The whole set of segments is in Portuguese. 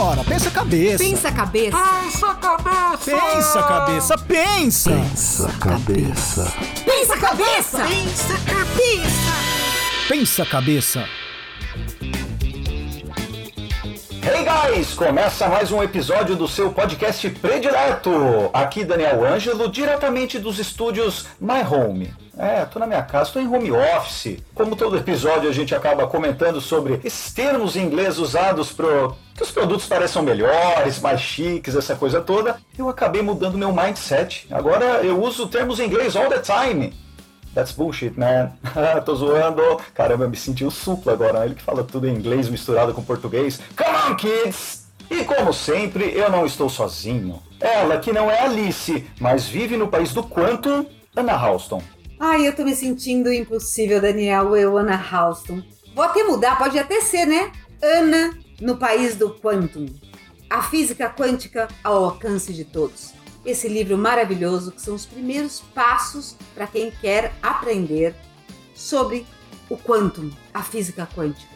Vambora, pensa cabeça. Pensa cabeça. Pensa cabeça. Pensa cabeça, pensa. Pensa cabeça. Pensa cabeça. Pensa cabeça. Pensa cabeça. Hey guys, começa mais um episódio do seu podcast predileto. Aqui Daniel Ângelo, diretamente dos estúdios My Home. É, tô na minha casa, tô em home office. Como todo episódio a gente acaba comentando sobre esses termos em inglês usados pro que os produtos pareçam melhores, mais chiques, essa coisa toda. Eu acabei mudando meu mindset. Agora eu uso termos em inglês all the time. That's bullshit, man. Tô zoando. Caramba, eu me senti o suplo agora. Ele que fala tudo em inglês misturado com português. Come on, kids! E como sempre, eu não estou sozinho. Ela, que não é Alice, mas vive no país do Quantum, Ana Houston. Ai, eu tô me sentindo impossível, Daniel. Eu, Ana Houston. Vou até mudar, pode até ser, né? Ana no país do Quantum. A física quântica ao alcance de todos esse livro maravilhoso que são os primeiros passos para quem quer aprender sobre o quantum, a física quântica.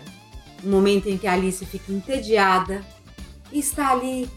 Um momento em que a Alice fica entediada e está ali,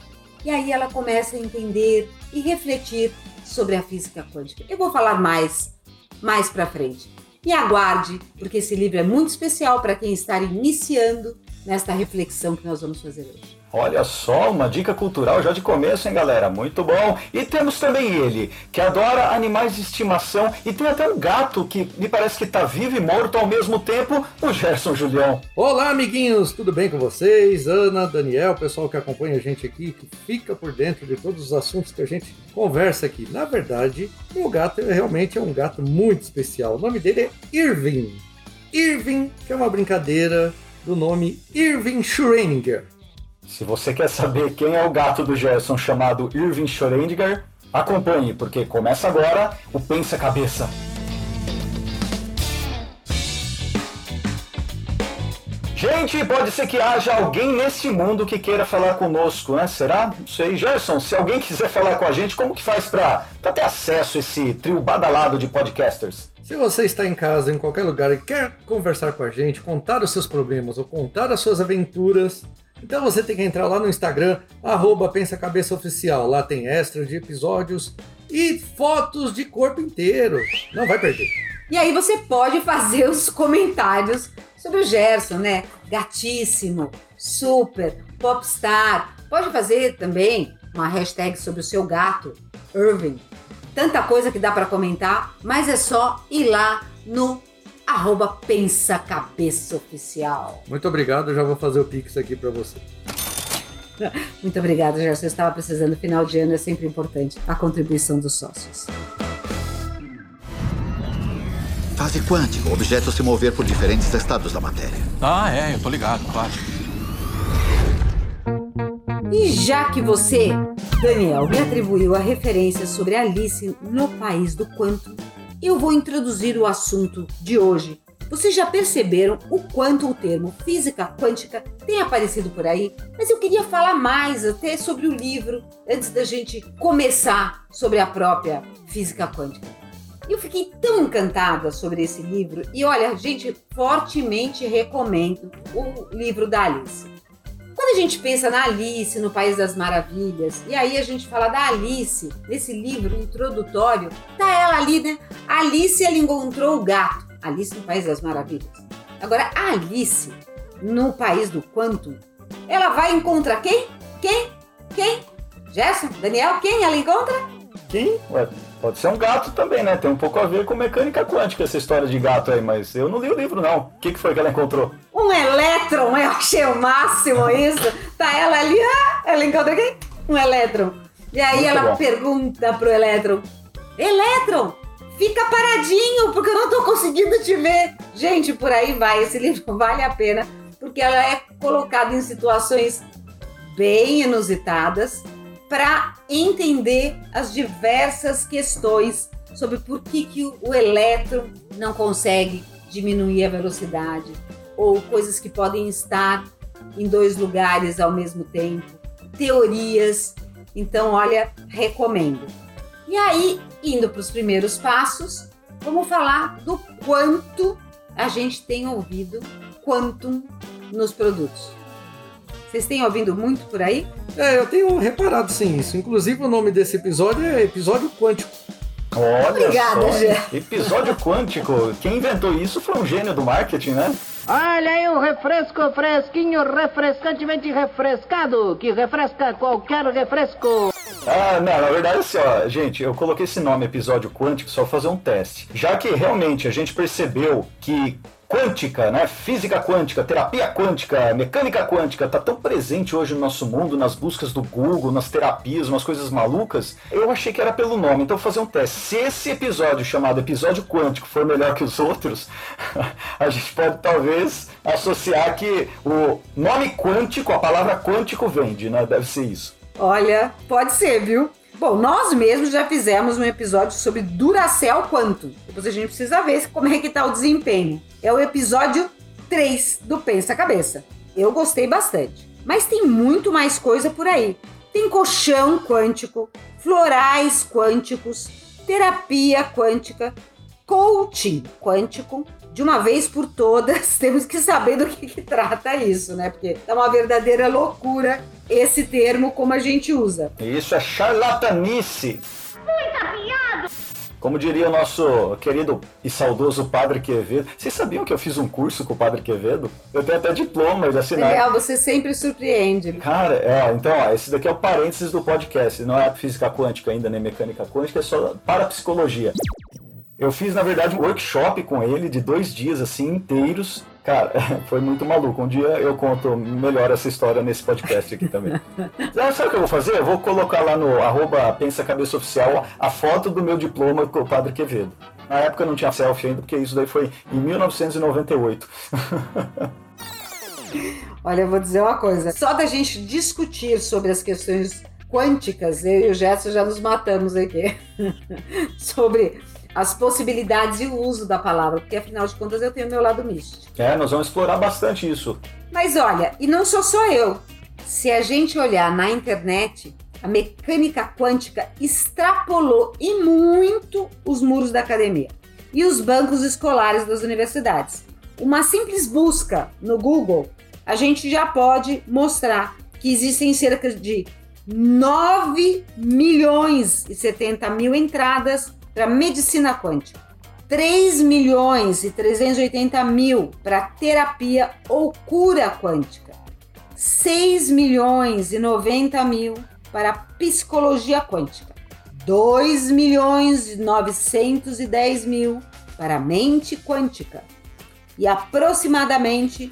e aí ela começa a entender e refletir sobre a física quântica. Eu vou falar mais mais para frente. E aguarde, porque esse livro é muito especial para quem está iniciando nesta reflexão que nós vamos fazer hoje. Olha só, uma dica cultural já de começo, hein, galera? Muito bom. E temos também ele, que adora animais de estimação e tem até um gato que me parece que está vivo e morto ao mesmo tempo, o Gerson Julião. Olá, amiguinhos, tudo bem com vocês? Ana, Daniel, pessoal que acompanha a gente aqui, que fica por dentro de todos os assuntos que a gente conversa aqui. Na verdade, o gato realmente é um gato muito especial. O nome dele é Irving. Irving, que é uma brincadeira do nome Irving Schrödinger. Se você quer saber quem é o gato do Gerson chamado Irving Schrödinger, acompanhe, porque começa agora o Pensa Cabeça. Gente, pode ser que haja alguém nesse mundo que queira falar conosco, né? Será? Não sei. Gerson, se alguém quiser falar com a gente, como que faz para ter acesso a esse trio badalado de podcasters? Se você está em casa, em qualquer lugar e quer conversar com a gente, contar os seus problemas ou contar as suas aventuras, então você tem que entrar lá no Instagram, arroba Pensa Cabeça Oficial. Lá tem extras de episódios e fotos de corpo inteiro. Não vai perder. E aí você pode fazer os comentários sobre o Gerson, né? Gatíssimo, super, popstar. Pode fazer também uma hashtag sobre o seu gato, Irving. Tanta coisa que dá para comentar, mas é só ir lá no arroba Pensa Cabeça Oficial. Muito obrigado, eu já vou fazer o Pix aqui para você. Muito obrigada, Gerson. Eu estava precisando. Final de ano é sempre importante a contribuição dos sócios. Fase quântica, o objeto se mover por diferentes estados da matéria. Ah, é, eu tô ligado, claro. E já que você, Daniel, me atribuiu a referência sobre Alice no País do Quanto, eu vou introduzir o assunto de hoje. Vocês já perceberam o quanto o termo física quântica tem aparecido por aí? Mas eu queria falar mais até sobre o livro antes da gente começar sobre a própria física quântica. Eu fiquei tão encantada sobre esse livro e olha, gente, fortemente recomendo o livro da Alice. Quando a gente pensa na Alice no País das Maravilhas, e aí a gente fala da Alice, nesse livro introdutório, tá ela ali, né? Alice ela encontrou o gato. Alice no País das Maravilhas. Agora, a Alice no País do Quantum, ela vai encontrar quem? Quem? Quem? Gerson? Daniel? Quem ela encontra? Quem? Ué, pode ser um gato também, né? Tem um pouco a ver com mecânica quântica essa história de gato aí, mas eu não li o livro, não. O que, que foi que ela encontrou? Um elétron, eu achei o máximo isso. Tá ela ali, ah, ela encontra quem? Um elétron. E aí Muito ela bom. pergunta pro elétron: Elétron, fica paradinho, porque eu não tô conseguindo te ver. Gente, por aí vai. Esse livro vale a pena, porque ela é colocada em situações bem inusitadas para entender as diversas questões sobre por que, que o, elétron não consegue diminuir a velocidade, ou coisas que podem estar em dois lugares ao mesmo tempo, teorias. Então, olha, recomendo. E aí, indo para os primeiros passos, vamos falar do quanto a gente tem ouvido quantum nos produtos. Vocês têm ouvido muito por aí? É, eu tenho reparado sim isso. Inclusive o nome desse episódio é episódio quântico. Olha Obrigada, só, Gé. episódio quântico. Quem inventou isso foi um gênio do marketing, né? Olha aí um refresco fresquinho, refrescantemente refrescado, que refresca qualquer refresco. Ah, não, na verdade assim, ó, gente, eu coloquei esse nome episódio quântico só pra fazer um teste. Já que realmente a gente percebeu que quântica, né, física quântica, terapia quântica, mecânica quântica tá tão presente hoje no nosso mundo, nas buscas do Google, nas terapias, umas coisas malucas, eu achei que era pelo nome, então vou fazer um teste. Se esse episódio chamado episódio quântico for melhor que os outros, a gente pode talvez associar que o nome quântico, a palavra quântico vende, né? Deve ser isso. Olha, pode ser, viu? Bom, nós mesmos já fizemos um episódio sobre Duracell Quantum. Depois a gente precisa ver como é que tá o desempenho. É o episódio 3 do Pensa Cabeça. Eu gostei bastante. Mas tem muito mais coisa por aí. Tem colchão quântico, florais quânticos, terapia quântica, coaching quântico. De uma vez por todas, temos que saber do que, que trata isso, né? Porque é uma verdadeira loucura esse termo como a gente usa. Isso é charlatanice. Como diria o nosso querido e saudoso Padre Quevedo. Vocês sabiam que eu fiz um curso com o Padre Quevedo? Eu tenho até diploma de assinar. Legal, você sempre surpreende. Cara, é, então, ó, esse daqui é o parênteses do podcast. Não é física quântica ainda, nem mecânica quântica, é só parapsicologia. Eu fiz, na verdade, um workshop com ele de dois dias, assim, inteiros. Cara, foi muito maluco. Um dia eu conto melhor essa história nesse podcast aqui também. Ah, Sabe o que eu vou fazer? Eu vou colocar lá no arroba Pensa Cabeça Oficial a foto do meu diploma com o Padre Quevedo. Na época não tinha selfie ainda, porque isso daí foi em 1998. Olha, eu vou dizer uma coisa. Só da gente discutir sobre as questões quânticas, eu e o Gerson já nos matamos aqui. sobre as possibilidades e o uso da palavra, porque afinal de contas eu tenho meu lado místico. É, nós vamos explorar bastante isso. Mas olha, e não sou só eu. Se a gente olhar na internet, a mecânica quântica extrapolou e muito os muros da academia e os bancos escolares das universidades. Uma simples busca no Google, a gente já pode mostrar que existem cerca de 9 milhões e 70 mil entradas para medicina quântica, 3 milhões e 380 mil para terapia ou cura quântica, 6 milhões e 90 mil para psicologia quântica, 2 milhões e 910 mil para mente quântica. E aproximadamente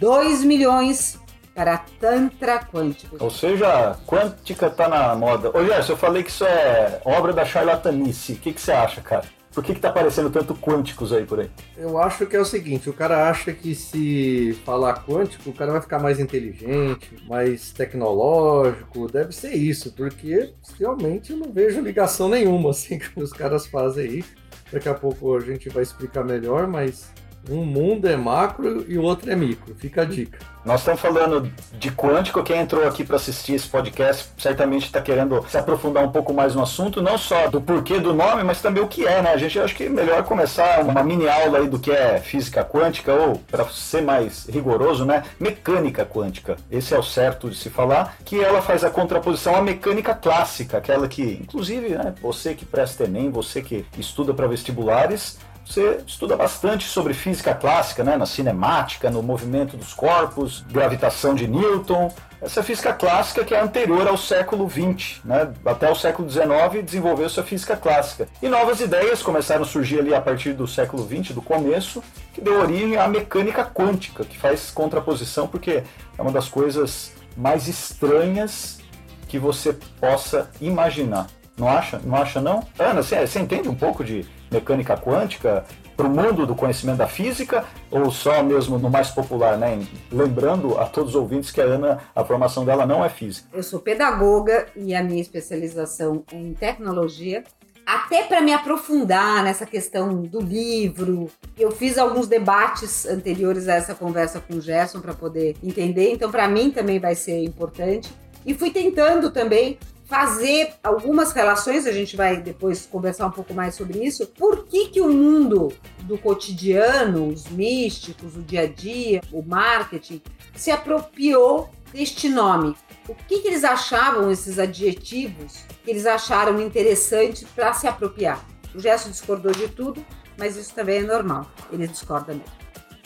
2 milhões para Tantra quântico. Ou seja, quântica tá na moda. Ô Gerson, eu falei que isso é obra da charlatanice. O que, que você acha, cara? Por que, que tá aparecendo tanto quânticos aí por aí? Eu acho que é o seguinte, o cara acha que se falar quântico, o cara vai ficar mais inteligente, mais tecnológico, deve ser isso, porque realmente eu não vejo ligação nenhuma assim que os caras fazem aí. Daqui a pouco a gente vai explicar melhor, mas um mundo é macro e o outro é micro. Fica a dica. Nós estamos falando de quântico. Quem entrou aqui para assistir esse podcast certamente está querendo se aprofundar um pouco mais no assunto, não só do porquê do nome, mas também o que é, né? A gente acho que é melhor começar uma mini aula aí do que é física quântica ou, para ser mais rigoroso, né? Mecânica quântica. Esse é o certo de se falar, que ela faz a contraposição à mecânica clássica, aquela que, inclusive, né, você que presta Enem, você que estuda para vestibulares, você estuda bastante sobre física clássica, né? na cinemática, no movimento dos corpos, gravitação de Newton. Essa física clássica que é anterior ao século XX, né? até o século XIX desenvolveu-se a física clássica. E novas ideias começaram a surgir ali a partir do século XX, do começo, que deu origem à mecânica quântica, que faz contraposição porque é uma das coisas mais estranhas que você possa imaginar. Não acha? Não acha não? Ana, você, você entende um pouco de mecânica quântica para o mundo do conhecimento da física ou só mesmo no mais popular, né? Lembrando a todos os ouvintes que a Ana, a formação dela não é física. Eu sou pedagoga e a minha especialização é em tecnologia. Até para me aprofundar nessa questão do livro, eu fiz alguns debates anteriores a essa conversa com o Gerson para poder entender, então para mim também vai ser importante. E fui tentando também fazer algumas relações, a gente vai depois conversar um pouco mais sobre isso. Por que, que o mundo do cotidiano, os místicos, o dia a dia, o marketing, se apropriou deste nome? O que, que eles achavam, esses adjetivos, que eles acharam interessante para se apropriar? O Gerson discordou de tudo, mas isso também é normal, ele discorda mesmo.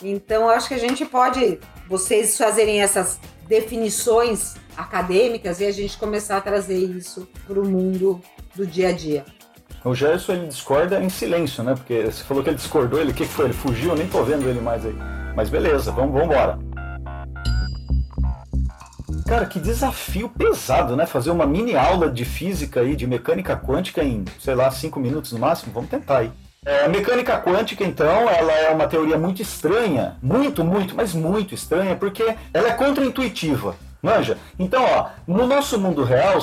Então, eu acho que a gente pode, vocês fazerem essas definições acadêmicas e a gente começar a trazer isso para o mundo do dia a dia. O Gerson ele discorda em silêncio, né? Porque você falou que ele discordou, ele o que foi? Ele fugiu, eu nem tô vendo ele mais aí. Mas beleza, vamos, vamos embora. Cara, que desafio pesado, né? Fazer uma mini aula de física aí, de mecânica quântica em, sei lá, cinco minutos no máximo. Vamos tentar aí. É, a mecânica quântica, então, ela é uma teoria muito estranha, muito, muito, mas muito estranha, porque ela é contraintuitiva, manja? Então, ó, no nosso mundo real,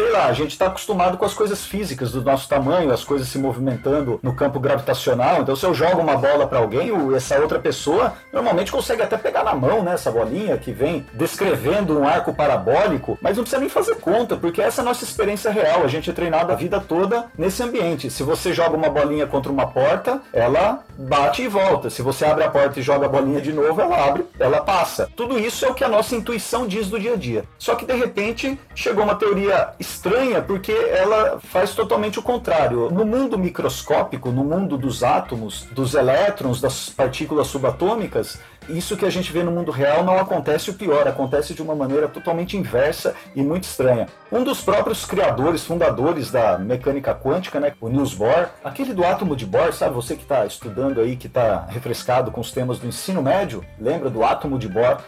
sei lá, a gente está acostumado com as coisas físicas do nosso tamanho, as coisas se movimentando no campo gravitacional. Então, se eu jogo uma bola para alguém, essa outra pessoa normalmente consegue até pegar na mão, né? Essa bolinha que vem descrevendo um arco parabólico, mas não precisa nem fazer conta, porque essa é a nossa experiência real. A gente é treinado a vida toda nesse ambiente. Se você joga uma bolinha contra uma porta, ela bate e volta. Se você abre a porta e joga a bolinha de novo, ela abre, ela passa. Tudo isso é o que a nossa intuição diz do dia a dia. Só que de repente chegou uma teoria estranha porque ela faz totalmente o contrário. No mundo microscópico, no mundo dos átomos, dos elétrons, das partículas subatômicas, isso que a gente vê no mundo real não acontece o pior, acontece de uma maneira totalmente inversa e muito estranha. Um dos próprios criadores, fundadores da mecânica quântica, né, o Niels Bohr, aquele do átomo de Bohr, sabe, você que está estudando aí, que está refrescado com os temas do ensino médio, lembra do átomo de Bohr?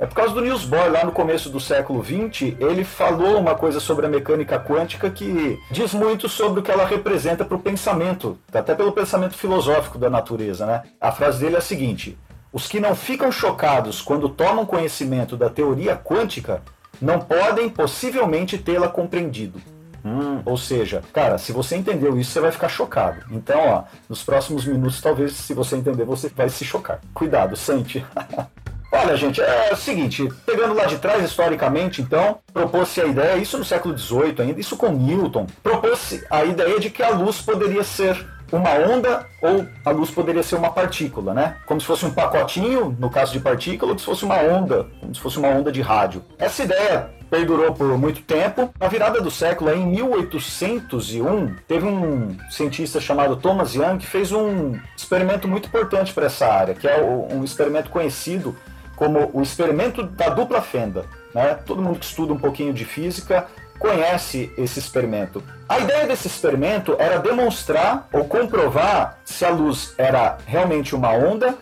É por causa do Niels Bohr, lá no começo do século XX, ele falou uma coisa sobre a mecânica quântica que diz muito sobre o que ela representa para o pensamento, até pelo pensamento filosófico da natureza. Né? A frase dele é a seguinte: Os que não ficam chocados quando tomam conhecimento da teoria quântica não podem possivelmente tê-la compreendido. Hum, ou seja, cara, se você entendeu isso, você vai ficar chocado. Então, ó, nos próximos minutos, talvez, se você entender, você vai se chocar. Cuidado, sente. Olha, gente, é o seguinte, pegando lá de trás, historicamente, então, propôs-se a ideia, isso no século XVIII ainda, isso com Newton, propôs-se a ideia de que a luz poderia ser uma onda ou a luz poderia ser uma partícula, né? Como se fosse um pacotinho, no caso de partícula, ou se fosse uma onda, como se fosse uma onda de rádio. Essa ideia perdurou por muito tempo. Na virada do século, em 1801, teve um cientista chamado Thomas Young que fez um experimento muito importante para essa área, que é um experimento conhecido como o experimento da dupla fenda. Né? Todo mundo que estuda um pouquinho de física conhece esse experimento. A ideia desse experimento era demonstrar ou comprovar se a luz era realmente uma onda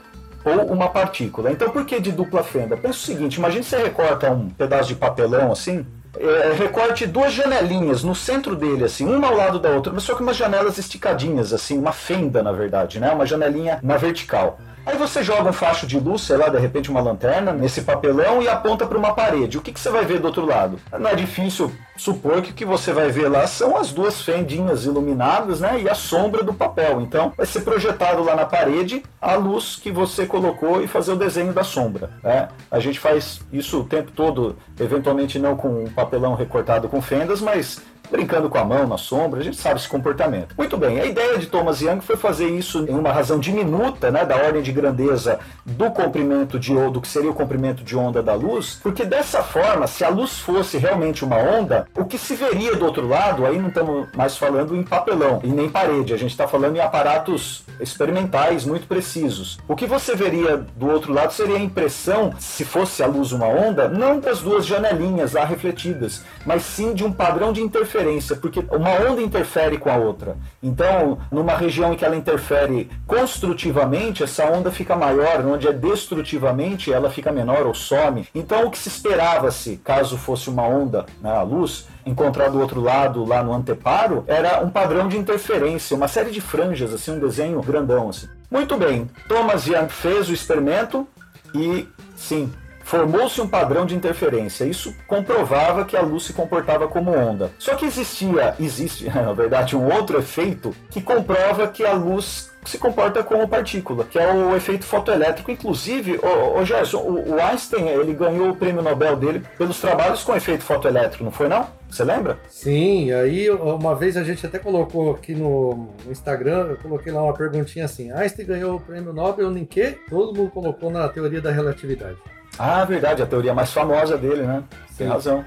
ou uma partícula. Então, por que de dupla fenda? Pensa o seguinte: imagine você recorta um pedaço de papelão assim. é, recorte duas janelinhas no centro dele, assim, uma ao lado da outra, mas só que umas janelas esticadinhas, assim, uma fenda, na verdade, né? Uma janelinha na vertical. Aí você joga um facho de luz, sei lá, de repente uma lanterna, nesse papelão e aponta para uma parede. O que, que você vai ver do outro lado? Não é difícil supor que o que você vai ver lá são as duas fendinhas iluminadas, né? E a sombra do papel. Então vai ser projetado lá na parede a luz que você colocou e fazer o desenho da sombra. Né? A gente faz isso o tempo todo, eventualmente não com um papelão recortado com fendas, mas brincando com a mão na sombra, a gente sabe esse comportamento. Muito bem, a ideia de Thomas Young foi fazer isso em uma razão diminuta, né, da ordem de grandeza do comprimento de onda, do que seria o comprimento de onda da luz, porque dessa forma, se a luz fosse realmente uma onda, o que se veria do outro lado, aí não estamos mais falando em papelão e nem parede, a gente está falando em aparatos experimentais muito precisos. O que você veria do outro lado seria a impressão, se fosse a luz uma onda, não das duas janelinhas lá refletidas, mas sim de um padrão de interferência, porque uma onda interfere com a outra. Então, numa região em que ela interfere construtivamente, essa onda fica maior, onde é destrutivamente, ela fica menor ou some. Então, o que se esperava-se, caso fosse uma onda, né, a luz, encontrar do outro lado, lá no anteparo, era um padrão de interferência, uma série de franjas, assim, um desenho grandão. Assim. Muito bem, Thomas Young fez o experimento e, sim, formou-se um padrão de interferência. Isso comprovava que a luz se comportava como onda. Só que existia, existe, na verdade, um outro efeito que comprova que a luz se comporta como partícula, que é o efeito fotoelétrico. Inclusive, o, Gerson, o, o Einstein ele ganhou o prêmio Nobel dele pelos trabalhos com efeito fotoelétrico, não foi não? Você lembra? Sim, aí uma vez a gente até colocou aqui no Instagram, eu coloquei lá uma perguntinha assim: Einstein ganhou o prêmio Nobel em quê? Todo mundo colocou na teoria da relatividade. Ah, verdade, a teoria mais famosa dele, né? Tem Sim. razão.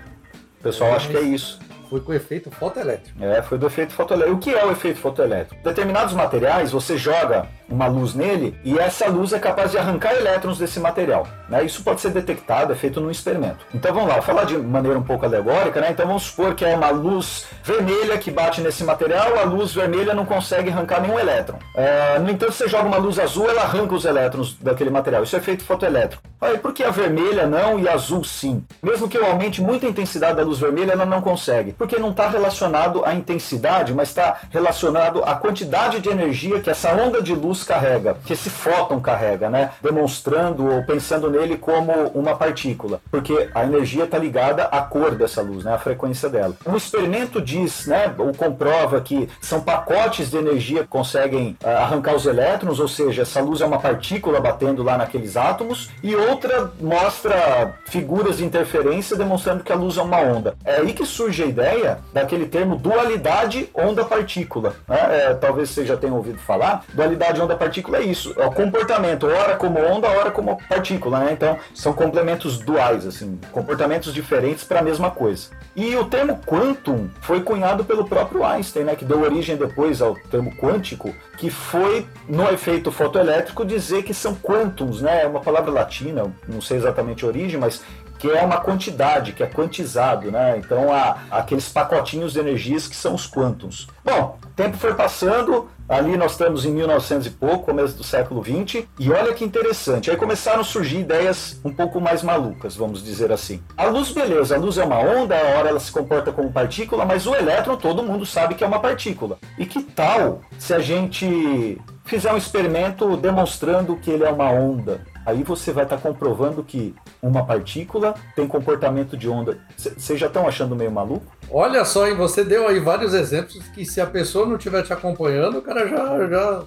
O pessoal É, acha que é isso. Foi com efeito fotoelétrico. É, foi do efeito fotoelétrico. O que é o efeito fotoelétrico? Determinados materiais, você joga uma luz nele e essa luz é capaz de arrancar elétrons desse material. Né? Isso pode ser detectado, é feito num experimento. Então vamos lá, falar de maneira um pouco alegórica, né? Então vamos supor que é uma luz vermelha que bate nesse material, a luz vermelha não consegue arrancar nenhum elétron. É, no entanto, você joga uma luz azul, ela arranca os elétrons daquele material. Isso é efeito fotoelétrico. Aí, por que a vermelha não e a azul sim? Mesmo que eu aumente muito a intensidade da luz vermelha, ela não consegue. Porque não está relacionado à intensidade, mas está relacionado à quantidade de energia que essa onda de luz carrega, que esse fóton carrega, né? Demonstrando ou pensando nele como uma partícula. Porque a energia está ligada à cor dessa luz, né? A frequência dela. Um experimento diz, né? Ou comprova que são pacotes de energia que conseguem ah, arrancar os elétrons, ou seja, essa luz é uma partícula batendo lá naqueles átomos, e outra mostra figuras de interferência demonstrando que a luz é uma onda. É aí que surge a ideia daquele termo dualidade onda-partícula. Né? É, talvez você já tenha ouvido falar. Dualidade onda-partícula é isso, é o comportamento, ora como onda, ora como partícula. Né? Então são complementos duais, assim, comportamentos diferentes para a mesma coisa. E o termo quantum foi cunhado pelo próprio Einstein, né? que deu origem depois ao termo quântico, que foi no efeito fotoelétrico dizer que são quantums, né? É uma palavra latina, não sei exatamente a origem, mas que é uma quantidade, que é quantizado, né? Então há aqueles pacotinhos de energias que são os quântons. Bom, o tempo foi passando, ali nós estamos em 1900 e pouco, começo do século 20, e olha que interessante, aí começaram a surgir ideias um pouco mais malucas, vamos dizer assim. A luz, beleza, a luz é uma onda, a hora ela se comporta como partícula, mas o elétron todo mundo sabe que é uma partícula. E que tal se a gente fizer um experimento demonstrando que ele é uma onda? Aí você vai estar comprovando que uma partícula tem comportamento de onda. Vocês já estão achando meio maluco? Olha só, hein? Você deu aí vários exemplos que se a pessoa não estiver te acompanhando, o cara já, já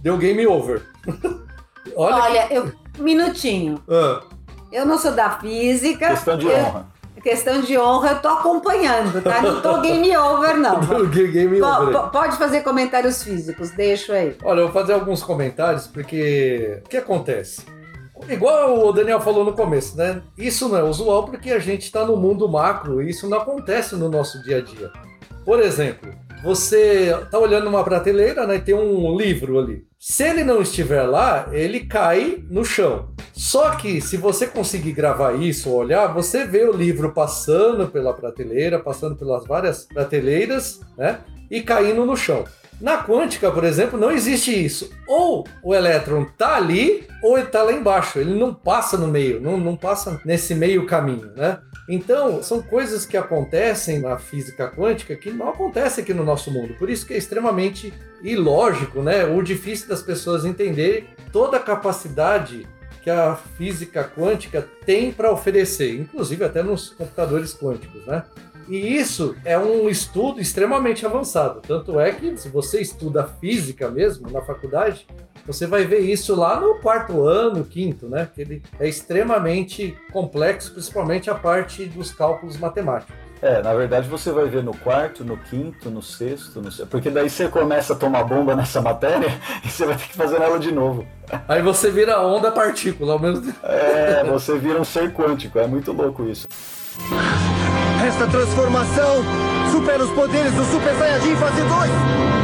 deu game over. Olha, Olha, eu. Minutinho. Ah, Eu não sou da física. Questão de eu- honra. Questão de honra, eu tô acompanhando, tá? Não tô game over, não. game over. pode fazer comentários físicos, deixo aí. Olha, eu vou fazer alguns comentários porque o que acontece? Igual o Daniel falou no começo, né? Isso não é usual porque a gente está no mundo macro e isso não acontece no nosso dia a dia. Por exemplo, você tá olhando uma prateleira, né? e Tem um livro ali. Se ele não estiver lá, ele cai no chão. Só que se você conseguir gravar isso, olhar, você vê o livro passando pela prateleira, passando pelas várias prateleiras, né? E caindo no chão. Na quântica, por exemplo, não existe isso. Ou o elétron tá ali, ou ele tá lá embaixo. Ele não passa no meio, não, não passa nesse meio caminho, né? Então, são coisas que acontecem na física quântica que não acontecem aqui no nosso mundo. Por isso que é extremamente ilógico, né? O difícil das pessoas entenderem toda a capacidade que a física quântica tem para oferecer, inclusive até nos computadores quânticos, né? E isso é um estudo extremamente avançado. Tanto é que, se você estuda física mesmo na faculdade, você vai ver isso lá no quarto ano, quinto, né? Que ele é extremamente complexo, principalmente a parte dos cálculos matemáticos. É, na verdade você vai ver no quarto, no quinto, no sexto, no... porque daí você começa a tomar bomba nessa matéria e você vai ter que fazer ela de novo. Aí você vira onda partícula ao mesmo tempo. É, você vira um ser quântico, é muito louco isso. Esta transformação supera os poderes do Super Saiyajin fase 2!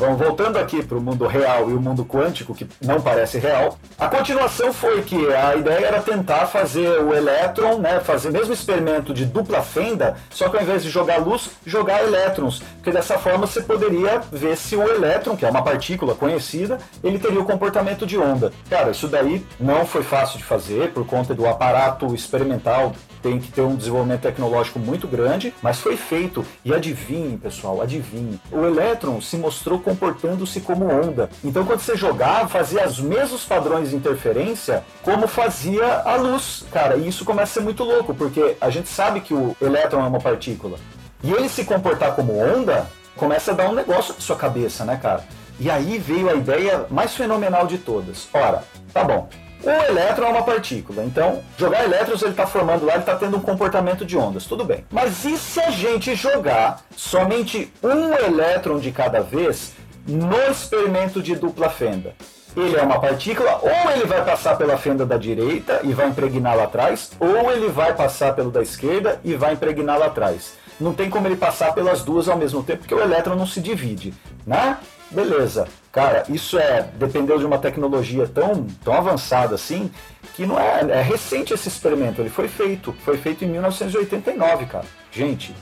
Bom, voltando aqui para o mundo real e o mundo quântico, que não parece real, a continuação foi que a ideia era tentar fazer o elétron, né, fazer o mesmo experimento de dupla fenda, só que ao invés de jogar luz, jogar elétrons, porque dessa forma você poderia ver se o elétron, que é uma partícula conhecida, ele teria o comportamento de onda. Cara, isso daí não foi fácil de fazer por conta do aparato experimental tem que ter um desenvolvimento tecnológico muito grande, mas foi feito. E adivinhe, pessoal, adivinhe. O elétron se mostrou comportando-se como onda. Então, quando você jogava, fazia os mesmos padrões de interferência como fazia a luz. Cara, e isso começa a ser muito louco, porque a gente sabe que o elétron é uma partícula. E ele se comportar como onda, começa a dar um negócio na sua cabeça, né, cara? E aí veio a ideia mais fenomenal de todas. Ora, tá bom. O elétron é uma partícula, então jogar elétrons ele está formando lá, ele está tendo um comportamento de ondas, tudo bem. Mas e se a gente jogar somente um elétron de cada vez no experimento de dupla fenda? ele é uma partícula, ou ele vai passar pela fenda da direita e vai impregnar lá atrás, ou ele vai passar pelo da esquerda e vai impregnar lá atrás. Não tem como ele passar pelas duas ao mesmo tempo, porque o elétron não se divide, né? Beleza. Cara, isso é dependeu de uma tecnologia tão, tão avançada assim, que não é, é recente esse experimento. Ele foi feito, foi feito em 1989, cara. Gente,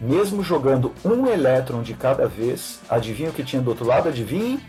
mesmo jogando um elétron de cada vez, adivinha o que tinha do outro lado? Adivinhe?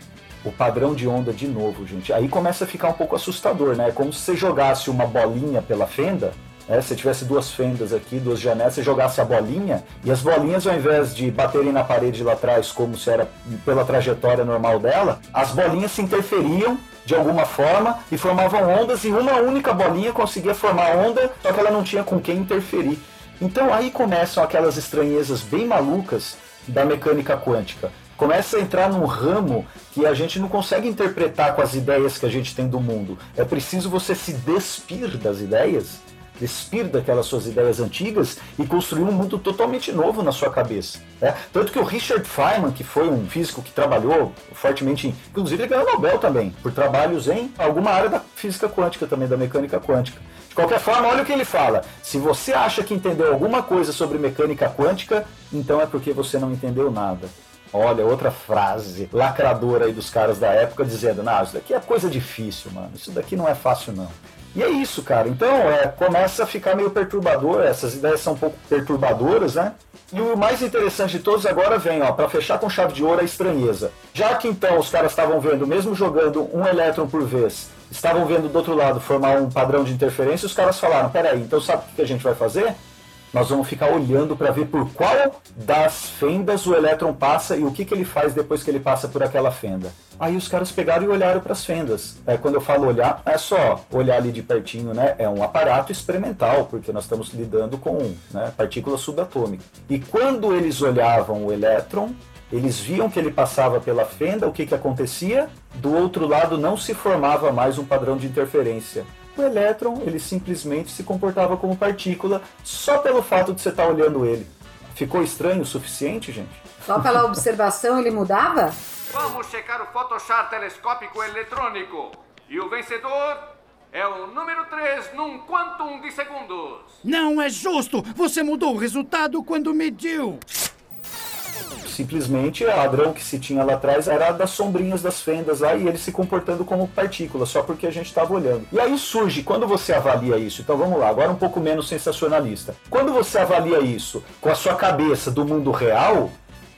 O padrão de onda de novo, gente. Aí começa a ficar um pouco assustador, né? É como se você jogasse uma bolinha pela fenda né? Se tivesse duas fendas aqui, duas janelas, você jogasse a bolinha e as bolinhas, ao invés de baterem na parede lá atrás, como se era pela trajetória normal dela, as bolinhas se interferiam de alguma forma e formavam ondas e uma única bolinha conseguia formar onda, só que ela não tinha com quem interferir. Então aí começam aquelas estranhezas bem malucas da mecânica quântica. Começa a entrar num ramo que a gente não consegue interpretar com as ideias que a gente tem do mundo. É preciso você se despir das ideias despir daquelas suas ideias antigas e construir um mundo totalmente novo na sua cabeça. Né? Tanto que o Richard Feynman, que foi um físico que trabalhou fortemente, inclusive ele ganhou Nobel também, por trabalhos em alguma área da física quântica também, da mecânica quântica. De qualquer forma, olha o que ele fala. Se você acha que entendeu alguma coisa sobre mecânica quântica, então é porque você não entendeu nada. Olha, outra frase lacradora aí dos caras da época dizendo: Não, isso daqui é coisa difícil, mano. Isso daqui não é fácil, não. E é isso, cara. Então, é, começa a ficar meio perturbador, essas ideias são um pouco perturbadoras, né? E o mais interessante de todos agora vem, ó, para fechar com chave de ouro a estranheza. Já que então os caras estavam vendo, mesmo jogando um elétron por vez, estavam vendo do outro lado formar um padrão de interferência, os caras falaram: peraí, então sabe o que a gente vai fazer? Nós vamos ficar olhando para ver por qual das fendas o elétron passa e o que, que ele faz depois que ele passa por aquela fenda. Aí os caras pegaram e olharam para as fendas. É, quando eu falo olhar, é só olhar ali de pertinho, né? É um aparato experimental, porque nós estamos lidando com né, partículas subatômicas. E quando eles olhavam o elétron, eles viam que ele passava pela fenda, o que, que acontecia? Do outro lado não se formava mais um padrão de interferência o elétron ele simplesmente se comportava como partícula só pelo fato de você estar olhando ele. Ficou estranho o suficiente, gente? Só pela observação ele mudava? Vamos checar o Photoshop telescópico eletrônico. E o vencedor é o número 3 num quantum de segundos. Não é justo! Você mudou o resultado quando mediu! Simplesmente o padrão que se tinha lá atrás era das sombrinhas das fendas lá e ele se comportando como partícula, só porque a gente estava olhando. E aí surge, quando você avalia isso, então vamos lá, agora um pouco menos sensacionalista. Quando você avalia isso com a sua cabeça do mundo real,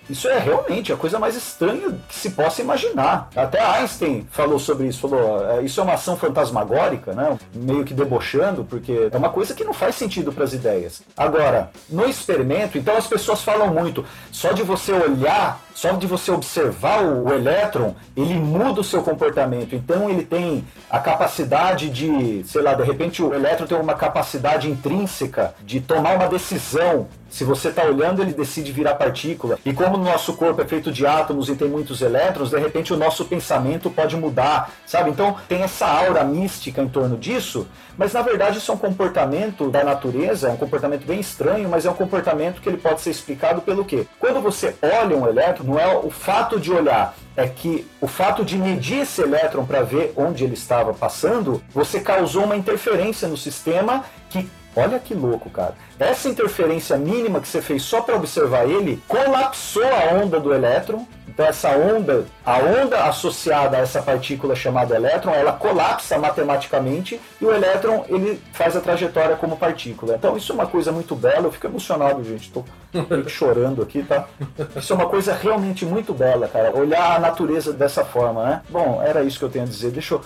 isso é realmente a coisa mais estranha que se possa imaginar. Até Einstein falou sobre isso, falou, é, isso é uma ação fantasmagórica, né? Meio que debochando, porque é uma coisa que não faz sentido para as ideias. Agora, no experimento, então as pessoas falam muito, só de você olhar, só de você observar o, elétron, ele muda o seu comportamento. Então ele tem a capacidade de, sei lá, de repente o elétron tem uma capacidade intrínseca de tomar uma decisão se você está olhando, ele decide virar partícula. E como o nosso corpo é feito de átomos e tem muitos elétrons, de repente o nosso pensamento pode mudar, sabe? Então tem essa aura mística em torno disso, mas na verdade isso é um comportamento da natureza, é um comportamento bem estranho, mas é um comportamento que ele pode ser explicado pelo quê? Quando você olha um elétron, não é o fato de olhar, é que o fato de medir esse elétron para ver onde ele estava passando, você causou uma interferência no sistema que Olha que louco, cara. Essa interferência mínima que você fez só para observar ele colapsou a onda do elétron então essa onda, a onda associada a essa partícula chamada elétron, ela colapsa matematicamente e o elétron ele faz a trajetória como partícula. Então isso é uma coisa muito bela, eu fico emocionado, gente, estou chorando aqui, tá? Isso é uma coisa realmente muito bela, cara, olhar a natureza dessa forma, né? Bom, era isso que eu tenho a dizer. Deixa eu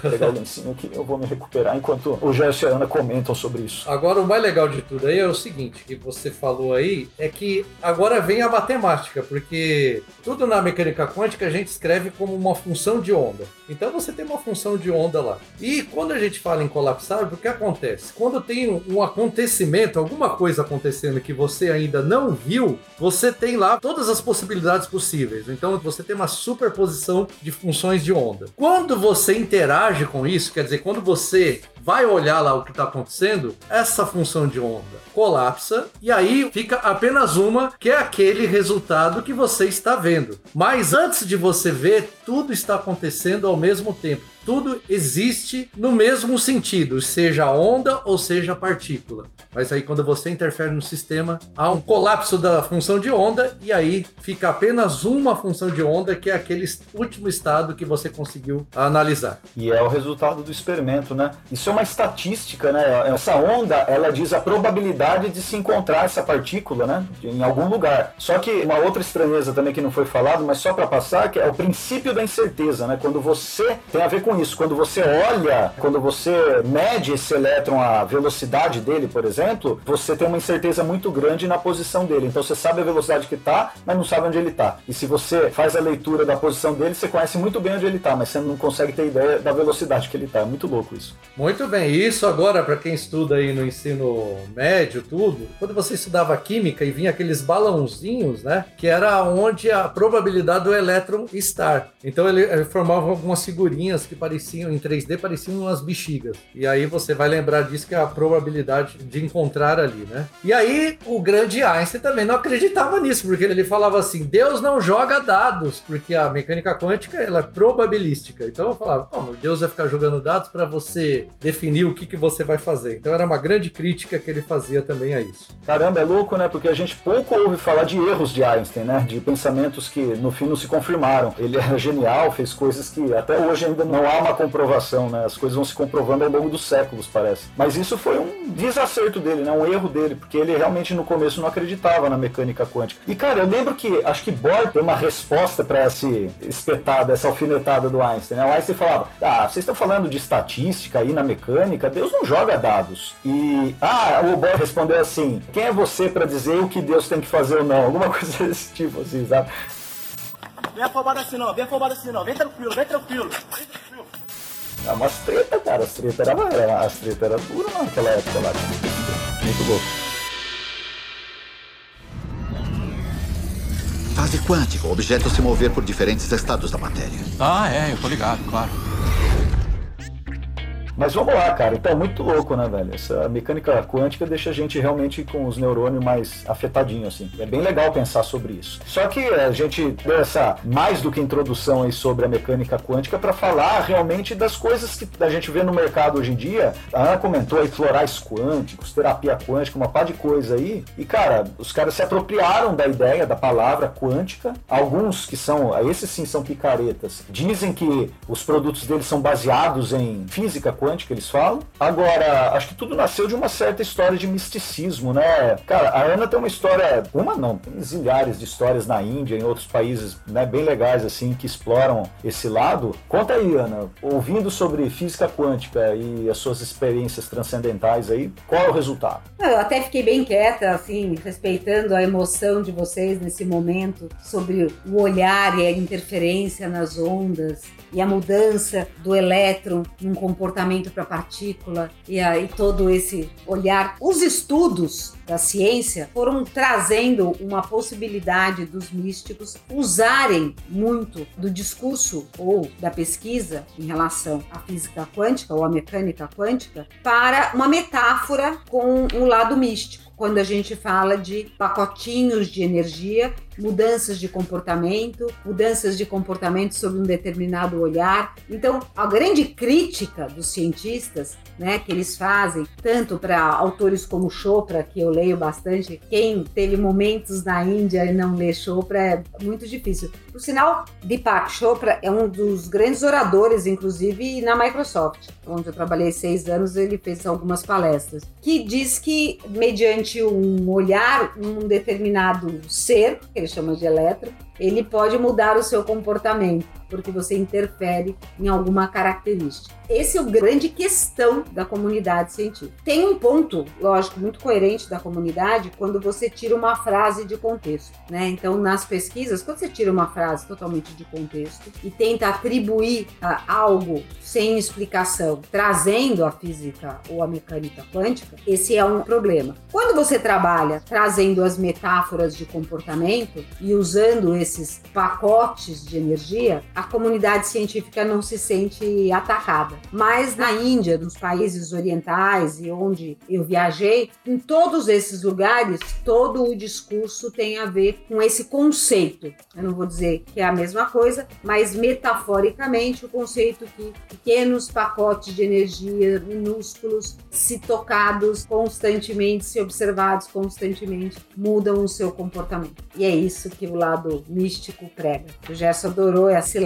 pegar o lencinho aqui, eu vou me recuperar enquanto o Gerson e a Ana comentam sobre isso. Agora o mais legal de tudo é o seguinte, que você falou aí, é que agora vem a matemática, porque tudo na mecânica quântica a gente escreve como uma função de onda. Então você tem uma função de onda lá. E quando a gente fala em colapsar, o que acontece? Quando tem um acontecimento, alguma coisa acontecendo que você ainda não viu, você tem lá todas as possibilidades possíveis. Então você tem uma superposição de funções de onda. Quando você interage com isso, quer dizer, quando você vai olhar lá o que está acontecendo, essa função de onda colapsa e aí fica apenas uma, que é aquele resultado que você está vendo. Mas antes de você ver, tudo está acontecendo ao mesmo tempo tudo existe no mesmo sentido, seja onda ou seja partícula. Mas aí quando você interfere no sistema, há um colapso da função de onda e aí fica apenas uma função de onda, que é aquele último estado que você conseguiu analisar. E é o resultado do experimento, né? Isso é uma estatística, né? Essa onda, ela diz a probabilidade de se encontrar essa partícula, né? Em algum lugar. Só que uma outra estranheza também que não foi falado, mas só para passar, que é o princípio da incerteza, né? Quando você tem a ver com isso. Quando você olha, quando você mede esse elétron, a velocidade dele, por exemplo, você tem uma incerteza muito grande na posição dele. Então você sabe a velocidade que está, mas não sabe onde ele está. E se você faz a leitura da posição dele, você conhece muito bem onde ele está, mas você não consegue ter ideia da velocidade que ele está. É muito louco isso. Muito bem. Isso agora, para quem estuda aí no ensino médio, tudo, quando você estudava química e vinha aqueles balãozinhos, né? Que era onde a probabilidade do elétron estar. Então ele, ele formava algumas figurinhas que pareciam, em 3D, pareciam umas bexigas. E aí você vai lembrar disso que é a probabilidade de encontrar ali, né? E aí o grande Einstein também não acreditava nisso, porque ele falava assim: Deus não joga dados, porque a mecânica quântica ela é probabilística. Então eu falava: oh, Deus vai ficar jogando dados para você definir o que, que você vai fazer. Então era uma grande crítica que ele fazia também a isso. Caramba, é louco, né? Porque a gente pouco ouve falar de erros de Einstein, né? De pensamentos que no fim não se confirmaram. Ele era genial, fez coisas que até hoje ainda não uma comprovação, né? As coisas vão se comprovando ao longo dos séculos, parece. Mas isso foi um desacerto dele, né? Um erro dele, porque ele realmente no começo não acreditava na mecânica quântica. E cara, eu lembro que acho que Bohr tem uma resposta para essa espetada, essa alfinetada do Einstein. Né? O Einstein falava: "Ah, vocês estão falando de estatística aí na mecânica? Deus não joga dados". E ah, o Bohr respondeu assim: "Quem é você para dizer o que Deus tem que fazer ou não?". Alguma coisa desse tipo, assim, sabe? Vem afobado assim não, vem afobado assim não, vem tranquilo, vem tranquilo. É umas treta, cara. As treta era, era, as treta era dura naquela época lá. Muito louco. Fase quântica, o objeto se mover por diferentes estados da matéria. Ah, é, eu tô ligado, claro. Mas vamos lá, cara. Então é muito louco, né, velho? Essa mecânica quântica deixa a gente realmente com os neurônios mais afetadinhos, assim. É bem legal pensar sobre isso. Só que a gente deu essa mais do que introdução aí sobre a mecânica quântica para falar realmente das coisas que a gente vê no mercado hoje em dia. A Ana comentou aí florais quânticos, terapia quântica, uma par de coisa aí. E, cara, os caras se apropriaram da ideia, da palavra quântica. Alguns que são, esses sim são picaretas, dizem que os produtos deles são baseados em física quântica quântica, eles falam. Agora, acho que tudo nasceu de uma certa história de misticismo, né? Cara, a Ana tem uma história, uma não, tem zilhares de histórias na Índia, em outros países, né, bem legais, assim, que exploram esse lado. Conta aí, Ana, ouvindo sobre física quântica e as suas experiências transcendentais aí, qual é o resultado? Eu até fiquei bem quieta, assim, respeitando a emoção de vocês nesse momento sobre o olhar e a interferência nas ondas e a mudança do elétron num comportamento para partícula e aí todo esse olhar. Os estudos da ciência foram trazendo uma possibilidade dos místicos usarem muito do discurso ou da pesquisa em relação à física quântica ou à mecânica quântica para uma metáfora com o lado místico quando a gente fala de pacotinhos de energia, mudanças de comportamento, mudanças de comportamento sobre um determinado olhar. Então, a grande crítica dos cientistas, né, que eles fazem, tanto para autores como Chopra, que eu leio bastante, quem teve momentos na Índia e não lê Chopra é muito difícil. Por sinal, Deepak Chopra é um dos grandes oradores, inclusive na Microsoft, onde eu trabalhei seis anos, ele fez algumas palestras, que diz que mediante um olhar um determinado ser, que ele chama de elétron, ele pode mudar o seu comportamento, porque você interfere em alguma característica. Esse é o grande questão da comunidade científica. Tem um ponto, lógico, muito coerente da comunidade quando você tira uma frase de contexto, né? Então, nas pesquisas, quando você tira uma frase totalmente de contexto e tenta atribuir a algo sem explicação, trazendo a física ou a mecânica quântica, esse é um problema. Quando você trabalha trazendo as metáforas de comportamento e usando esses pacotes de energia, a comunidade científica não se sente atacada. Mas na Índia, nos países orientais e onde eu viajei, em todos esses lugares, todo o discurso tem a ver com esse conceito. Eu não vou dizer que é a mesma coisa, mas metaforicamente o conceito que pequenos pacotes de energia minúsculos, se tocados constantemente, se observados constantemente, mudam o seu comportamento. E é isso que o lado místico prega. O Gerson adorou esse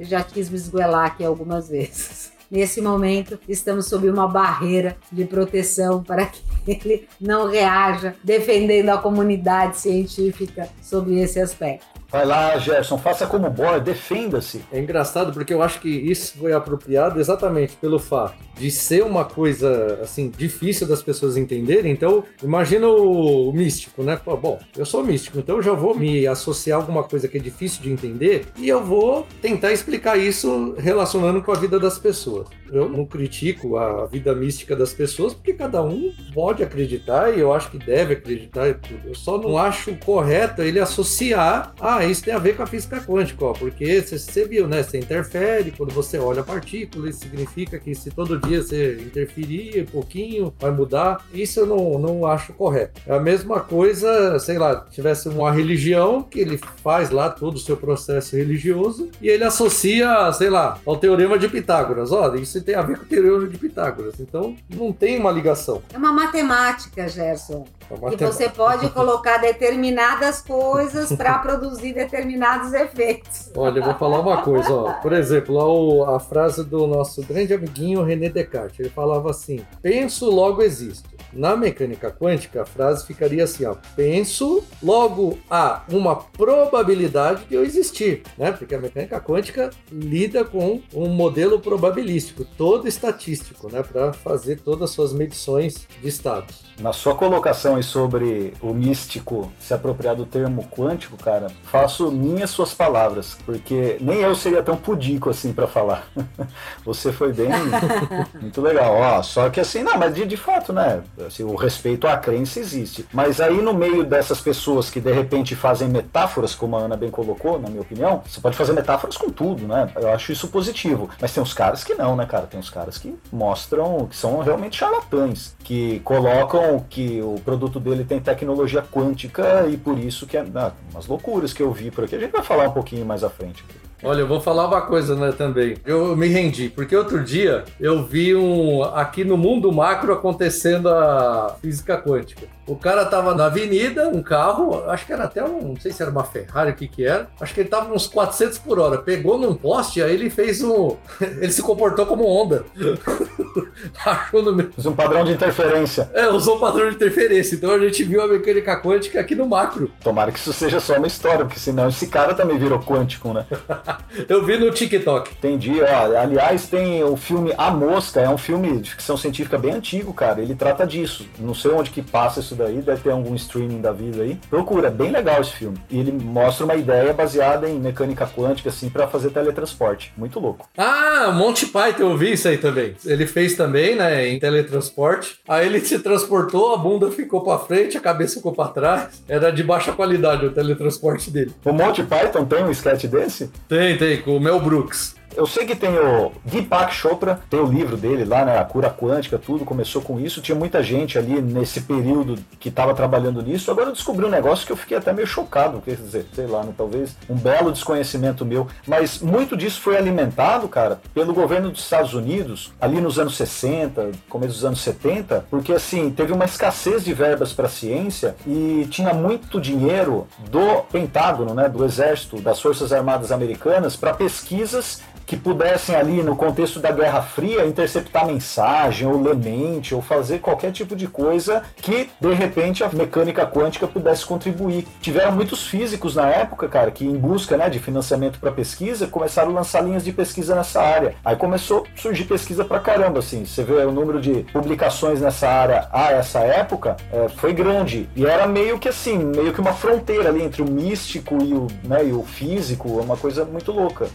já quis me esgoelar aqui algumas vezes. Nesse momento, estamos sob uma barreira de proteção para que ele não reaja, defendendo a comunidade científica sobre esse aspecto. Vai lá, Gerson, faça como boy, defenda-se. É engraçado porque eu acho que isso foi apropriado exatamente pelo fato de ser uma coisa assim difícil das pessoas entenderem. Então, imagina o, místico, né? bom, eu sou místico, então eu já vou me associar a alguma coisa que é difícil de entender e eu vou tentar explicar isso relacionando com a vida das pessoas. Eu não critico a vida mística das pessoas porque cada um pode acreditar e eu acho que deve acreditar. Eu só não acho correto ele associar ah, isso tem a ver com a física quântica, ó, porque você, você viu, né? Você interfere quando você olha a partícula, isso significa que se todo dia você interferir um pouquinho, vai mudar. Isso eu não, não acho correto. É a mesma coisa, sei lá, tivesse uma religião que ele faz lá todo o seu processo religioso e ele associa, sei lá, ao teorema de Pitágoras. Ó, isso tem a ver com o teorema de Pitágoras. Então, não tem uma ligação. É uma matemática, Gerson. É que você pode colocar determinadas coisas para produzir determinados efeitos. Olha, eu vou falar uma coisa, ó. Por exemplo, a, a frase do nosso grande amiguinho René Descartes. Ele falava assim: penso, logo existo. Na mecânica quântica, a frase ficaria assim: ó, penso, logo há uma probabilidade de eu existir, né? Porque a mecânica quântica lida com um modelo probabilístico, todo estatístico, né? Para fazer todas as suas medições de estados. Na sua colocação aí sobre o místico se apropriar do termo quântico, cara, faço minhas suas palavras, porque nem eu seria tão pudico assim para falar. Você foi bem, muito legal. Ó, só que assim, não, mas de, de fato, né? Assim, o respeito à crença existe. Mas aí no meio dessas pessoas que de repente fazem metáforas, como a Ana bem colocou, na minha opinião, você pode fazer metáforas com tudo, né? Eu acho isso positivo. Mas tem uns caras que não, né, cara? Tem uns caras que mostram que são realmente charlatães, que colocam que o produto dele tem tecnologia quântica e por isso que é ah, umas loucuras que eu vi por aqui. A gente vai falar um pouquinho mais à frente. Aqui. Olha, eu vou falar uma coisa né, também. Eu me rendi, porque outro dia eu vi um aqui no mundo macro acontecendo a física quântica. O cara tava na avenida, um carro, acho que era até um, não sei se era uma Ferrari, o que que era. Acho que ele tava uns 400 por hora. Pegou num poste, aí ele fez um. Ele se comportou como onda. Achou no meio. Usou um padrão de interferência. É, usou um padrão de interferência. Então a gente viu a mecânica quântica aqui no macro. Tomara que isso seja só uma história, porque senão esse cara também virou quântico, né? Eu vi no TikTok. Entendi. Ó, aliás, tem o filme A Mosca, é um filme de ficção científica bem antigo, cara. Ele trata disso. Não sei onde que passa isso daí, deve ter algum streaming da vida aí. Procura, é bem legal esse filme. E ele mostra uma ideia baseada em mecânica quântica, assim, para fazer teletransporte. Muito louco. Ah, Monty Python, eu vi isso aí também. Ele fez também, né, em teletransporte. Aí ele se transportou, a bunda ficou para frente, a cabeça ficou para trás. Era de baixa qualidade o teletransporte dele. O Monty Python tem um sketch desse? Tem, tem, tem, com o Mel Brooks. Eu sei que tem o Deepak Chopra, tem o livro dele lá, né? A cura quântica, tudo começou com isso. Tinha muita gente ali nesse período que estava trabalhando nisso. Agora eu descobri um negócio que eu fiquei até meio chocado, quer dizer, sei lá, né? talvez um belo desconhecimento meu. Mas muito disso foi alimentado, cara, pelo governo dos Estados Unidos, ali nos anos 60, começo dos anos 70, porque assim, teve uma escassez de verbas para ciência e tinha muito dinheiro do Pentágono, né? Do Exército, das Forças Armadas Americanas, para pesquisas que pudessem ali, no contexto da Guerra Fria, interceptar mensagem, ou ler mente, ou fazer qualquer tipo de coisa que, de repente, a mecânica quântica pudesse contribuir. Tiveram muitos físicos na época, cara, que em busca né, de financiamento para pesquisa, começaram a lançar linhas de pesquisa nessa área. Aí começou a surgir pesquisa pra caramba, assim. Você vê o número de publicações nessa área a essa época, é, foi grande. E era meio que assim, meio que uma fronteira ali entre o místico e o, né, e o físico, é uma coisa muito louca.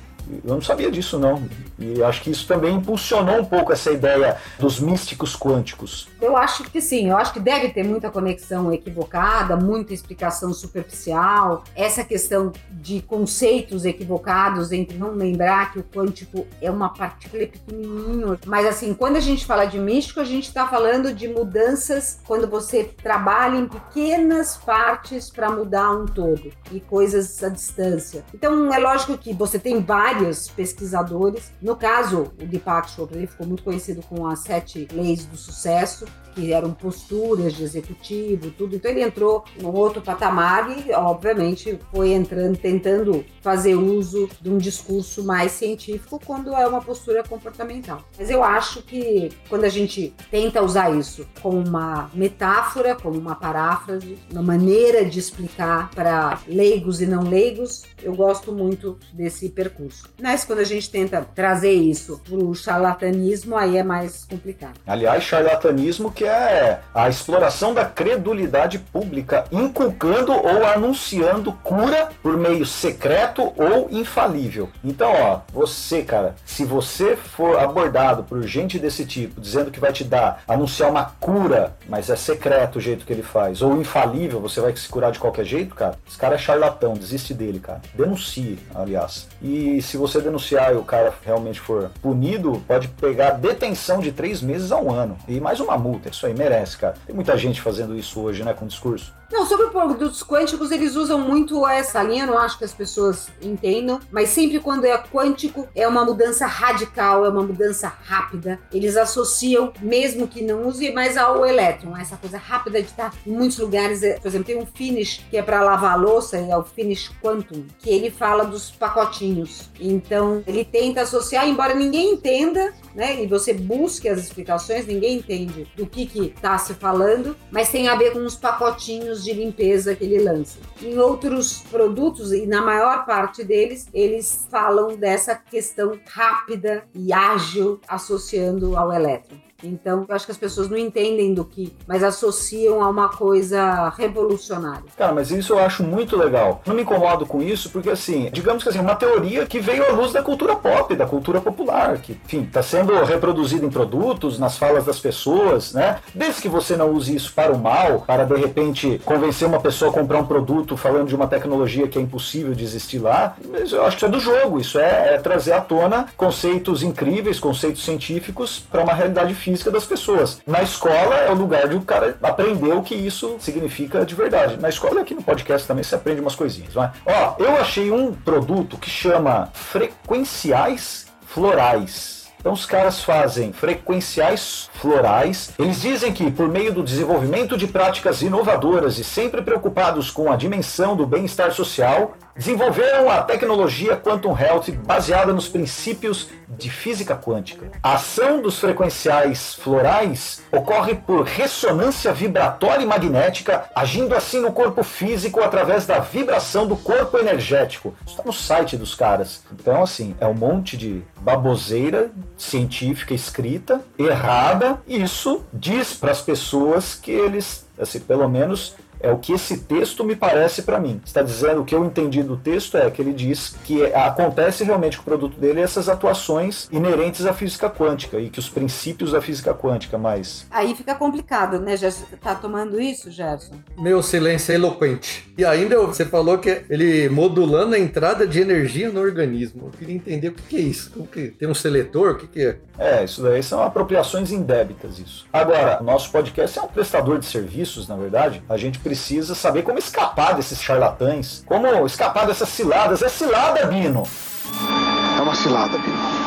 Eu não sabia disso, não. E acho que isso também impulsionou um pouco essa ideia dos místicos quânticos. Eu acho que sim, eu acho que deve ter muita conexão equivocada, muita explicação superficial, essa questão de conceitos equivocados entre não lembrar que o quântico é uma partícula pequenininho. Mas assim, quando a gente fala de místico, a gente está falando de mudanças quando você trabalha em pequenas partes para mudar um todo e coisas à distância. Então é lógico que você tem vários pesquisadores. No caso, o Deepak Chopra ele ficou muito conhecido com as sete leis do sucesso que eram posturas de executivo, tudo. Então ele entrou num outro patamar e, obviamente, foi entrando, tentando fazer uso de um discurso mais científico quando é uma postura comportamental. Mas eu acho que quando a gente tenta usar isso como uma metáfora, como uma paráfrase, uma maneira de explicar para leigos e não leigos, eu gosto muito desse percurso. Mas quando a gente tenta trazer isso para o charlatanismo, aí é mais complicado. Aliás, charlatanismo que é a exploração da credulidade pública, inculcando ou anunciando cura por meio secreto ou infalível. Então, ó, você, cara, se você for abordado por gente desse tipo, dizendo que vai te dar, anunciar uma cura, mas é secreto o jeito que ele faz, ou infalível, você vai se curar de qualquer jeito, cara, esse cara é charlatão, desiste dele, cara. Denuncie, aliás. E se você denunciar e o cara realmente for punido, pode pegar detenção de três meses a um ano e mais uma multa. Isso aí merece, cara. Tem muita gente fazendo isso hoje, né, com discurso. Não, sobre produtos quânticos, eles usam muito essa linha, não acho que as pessoas entendam, mas sempre quando é quântico, é uma mudança radical, é uma mudança rápida. Eles associam, mesmo que não use, mais ao elétron, essa coisa rápida de estar em muitos lugares. Por exemplo, tem um finish que é para lavar louça, é o finish quantum, que ele fala dos pacotinhos. Então, ele tenta associar, embora ninguém entenda, né? E você busque as explicações, ninguém entende do que que tá se falando, mas tem a ver com os pacotinhos de limpeza que ele lança. Em outros produtos, e na maior parte deles, eles falam dessa questão rápida e ágil associando ao elétron. Então, eu acho que as pessoas não entendem do que, mas associam a uma coisa revolucionária. Cara, mas isso eu acho muito legal. Não me incomodo com isso, porque assim, digamos que assim, uma teoria que veio à luz da cultura pop, da cultura popular, que, enfim, está sendo reproduzida em produtos, nas falas das pessoas, né? Desde que você não use isso para o mal, para de repente convencer uma pessoa a comprar um produto falando de uma tecnologia que é impossível de existir lá, mas eu acho que isso é do jogo, isso é, é trazer à tona conceitos incríveis, conceitos científicos para uma realidade física física das pessoas. Na escola é o lugar de o cara aprender o que isso significa de verdade. Na escola aqui no podcast também se aprende umas coisinhas, não é? Ó, eu achei um produto que chama frequenciais florais. Então os caras fazem frequenciais florais. Eles dizem que por meio do desenvolvimento de práticas inovadoras e sempre preocupados com a dimensão do bem-estar social, desenvolveram a tecnologia Quantum Health baseada nos princípios de física quântica. A ação dos frequenciais florais ocorre por ressonância vibratória e magnética, agindo assim no corpo físico através da vibração do corpo energético. Isso está no site dos caras. Então, assim, é um monte de baboseira científica escrita, errada, e isso diz para as pessoas que eles, assim, pelo menos é o que esse texto me parece para mim. Está dizendo o que eu entendi do texto é que ele diz que acontece realmente com o produto dele essas atuações inerentes à física quântica e que os princípios da física quântica, mas aí fica complicado, né? Já tá tomando isso, Gerson? Meu silêncio é eloquente. E ainda você falou que ele modulando a entrada de energia no organismo. Eu queria entender o que é isso. Como que tem um seletor? O que, é? É, isso daí são apropriações indébitas isso. Agora, o nosso podcast é um prestador de serviços, na verdade. A gente precisa saber como escapar desses charlatães, como escapar dessas ciladas. É cilada, Bino! É uma cilada, Bino.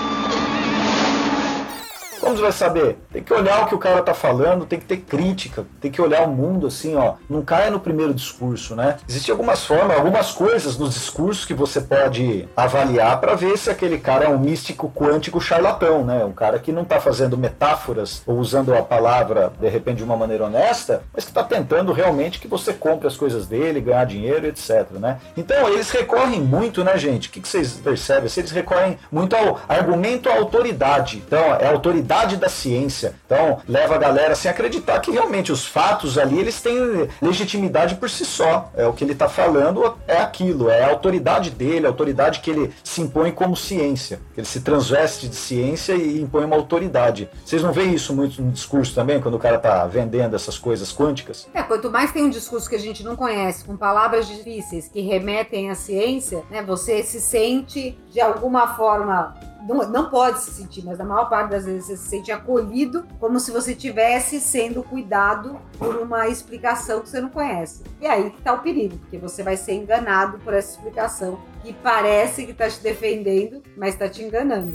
Como você vai saber? Tem que olhar o que o cara tá falando, tem que ter crítica, tem que olhar o mundo assim, ó. Não caia no primeiro discurso, né? Existem algumas formas, algumas coisas nos discursos que você pode avaliar para ver se aquele cara é um místico quântico charlatão, né? Um cara que não tá fazendo metáforas ou usando a palavra de repente de uma maneira honesta, mas que tá tentando realmente que você compre as coisas dele, ganhar dinheiro, etc, né? Então, eles recorrem muito, né, gente? O que, que vocês percebem? Eles recorrem muito ao argumento à autoridade. Então, é autoridade da ciência. Então, leva a galera assim, a acreditar que realmente os fatos ali, eles têm legitimidade por si só. É o que ele está falando, é aquilo, é a autoridade dele, a autoridade que ele se impõe como ciência. Ele se transveste de ciência e impõe uma autoridade. Vocês não veem isso muito no discurso também, quando o cara está vendendo essas coisas quânticas? É, quanto mais tem um discurso que a gente não conhece, com palavras difíceis que remetem à ciência, né, você se sente de alguma forma não, não pode se sentir, mas na maior parte das vezes você se sente acolhido, como se você estivesse sendo cuidado por uma explicação que você não conhece. E aí que está o perigo, porque você vai ser enganado por essa explicação que parece que está te defendendo, mas está te enganando.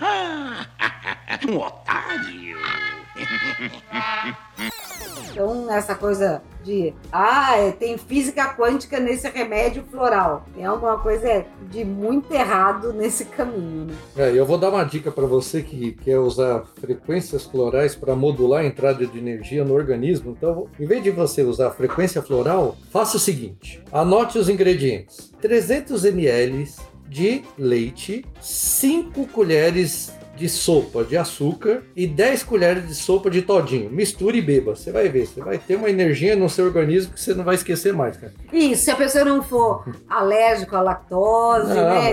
um otário! Então, essa coisa de, ah, é, tem física quântica nesse remédio floral. Tem alguma coisa de muito errado nesse caminho, né? É, eu vou dar uma dica para você que quer usar frequências florais para modular a entrada de energia no organismo. Então, em vez de você usar frequência floral, faça o seguinte: anote os ingredientes: 300 ml de leite, 5 colheres de sopa de açúcar e 10 colheres de sopa de todinho. Misture e beba. Você vai ver, você vai ter uma energia no seu organismo que você não vai esquecer mais, cara. Isso, se a pessoa não for alérgico à lactose, Não, né?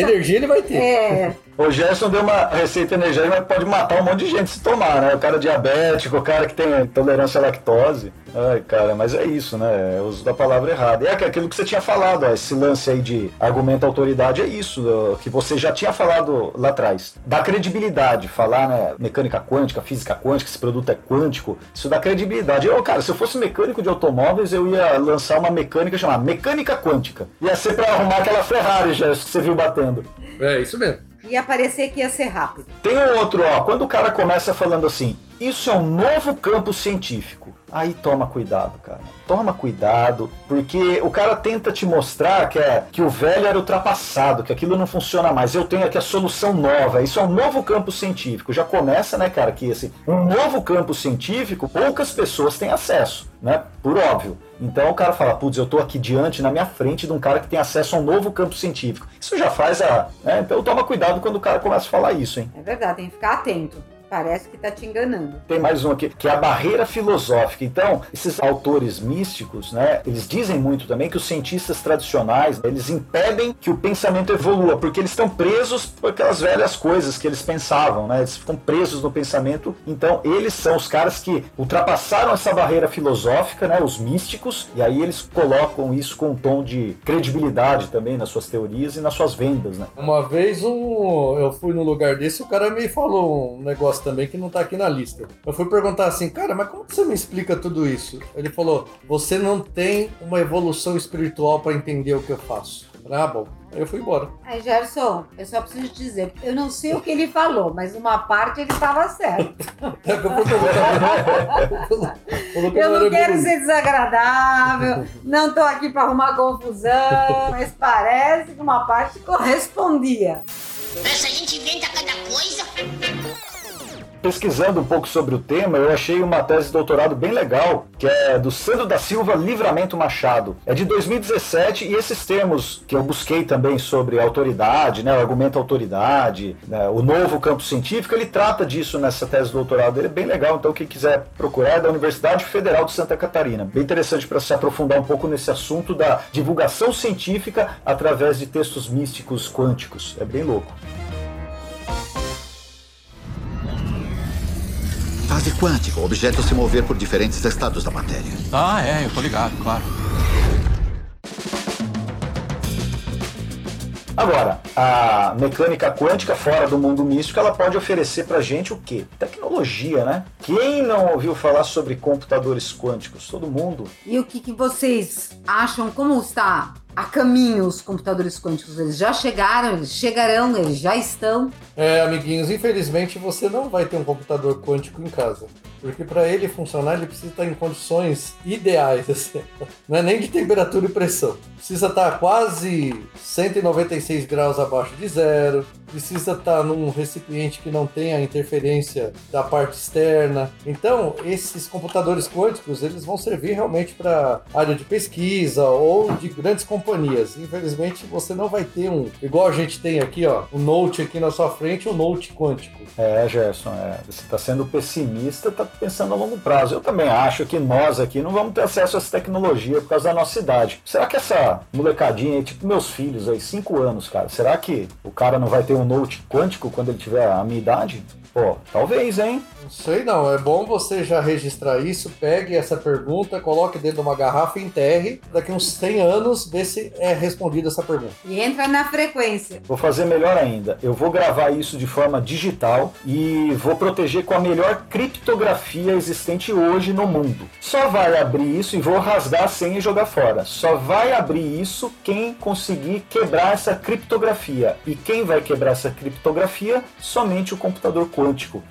energia ele vai ter. É. O Gerson deu uma receita energética, mas pode matar um monte de gente se tomar, né? O cara diabético, o cara que tem intolerância à lactose. Ai, cara, mas é isso, né? É o uso da palavra errada. É aquilo que você tinha falado, ó, esse lance aí de argumento autoridade é isso, que você já tinha falado lá atrás. Dá credibilidade, falar, né? Mecânica quântica, física quântica, esse produto é quântico, isso dá credibilidade. Eu, cara, se eu fosse mecânico de automóveis, eu ia lançar uma mecânica chamada mecânica quântica. Ia ser pra arrumar aquela Ferrari, Gerson, que você viu batendo. É, isso mesmo. Ia parecer que ia ser rápido. Tem outro, ó, quando o cara começa falando assim, isso é um novo campo científico. Aí toma cuidado, cara. Toma cuidado, porque o cara tenta te mostrar que, é, que o velho era ultrapassado, que aquilo não funciona mais. Eu tenho aqui a solução nova. Isso é um novo campo científico. Já começa, né, cara, que assim, um novo campo científico, poucas pessoas têm acesso, né? Por óbvio. Então o cara fala, putz, eu tô aqui diante, na minha frente, de um cara que tem acesso a um novo campo científico. Isso já faz a. Né? Então toma cuidado quando o cara começa a falar isso, hein? É verdade, tem que ficar atento. Parece que tá te enganando. Tem mais um aqui, que é a barreira filosófica. Então, esses autores místicos, né, eles dizem muito também que os cientistas tradicionais, eles impedem que o pensamento evolua, porque eles estão presos por aquelas velhas coisas que eles pensavam, né? Eles ficam presos no pensamento. Então, eles são os caras que ultrapassaram essa barreira filosófica, né, os místicos, e aí eles colocam isso com um tom de credibilidade também nas suas teorias e nas suas vendas, né? Uma vez um, eu fui no lugar desse, o cara me falou um negócio também que não tá aqui na lista. Eu fui perguntar assim, cara, mas como você me explica tudo isso? Ele falou: você não tem uma evolução espiritual para entender o que eu faço. Ah, bom. Aí eu fui embora. Aí, Gerson, eu só preciso te dizer, eu não sei o que ele falou, mas uma parte ele estava certo. É que eu Eu não quero ser desagradável, não tô aqui para arrumar confusão, mas parece que uma parte correspondia. Essa gente inventa cada coisa. Pesquisando um pouco sobre o tema, eu achei uma tese de doutorado bem legal, que é do Sandro da Silva Livramento Machado. É de 2017 e esses termos que eu busquei também sobre autoridade, né, o argumento autoridade, né, o novo campo científico, ele trata disso nessa tese de doutorado é bem legal. Então, quem quiser procurar é da Universidade Federal de Santa Catarina. Bem interessante para se aprofundar um pouco nesse assunto da divulgação científica através de textos místicos quânticos. É bem louco. Fase quântica, o objeto se mover por diferentes estados da matéria. Ah, é, eu tô ligado, claro. Agora, a mecânica quântica fora do mundo místico, ela pode oferecer pra gente o quê? Tecnologia, né? Quem não ouviu falar sobre computadores quânticos? Todo mundo. E o que, que vocês acham? Como está a caminho os computadores quânticos? Eles já chegaram, eles chegarão, eles já estão. É, amiguinhos, infelizmente você não vai ter um computador quântico em casa. Porque para ele funcionar, ele precisa estar em condições ideais, assim. Não é nem de temperatura e pressão. Precisa estar quase 196 graus abaixo de zero. Precisa estar num recipiente que não tenha interferência da parte externa. Então, esses computadores quânticos, eles vão servir realmente para área de pesquisa ou de grandes computadores companhias. Infelizmente, você não vai ter um, igual a gente tem aqui, ó, um Note aqui na sua frente, um Note quântico. É, Gerson, é. você está sendo pessimista, está pensando a longo prazo. Eu também acho que nós aqui não vamos ter acesso a essa tecnologia por causa da nossa idade. Será que essa molecadinha tipo meus filhos aí, 5 anos, cara, será que o cara não vai ter um Note quântico quando ele tiver a minha idade? Pô, talvez, hein? Não sei não, é bom você já registrar isso, pegue essa pergunta, coloque dentro de uma garrafa e enterre. Daqui uns 100 anos, vê se é respondida essa pergunta. E entra na frequência. Vou fazer melhor ainda. Eu vou gravar isso de forma digital e vou proteger com a melhor criptografia existente hoje no mundo. Só vai abrir isso e vou rasgar a senha e jogar fora. Só vai abrir isso quem conseguir quebrar essa criptografia. E quem vai quebrar essa criptografia? Somente o computador quântico.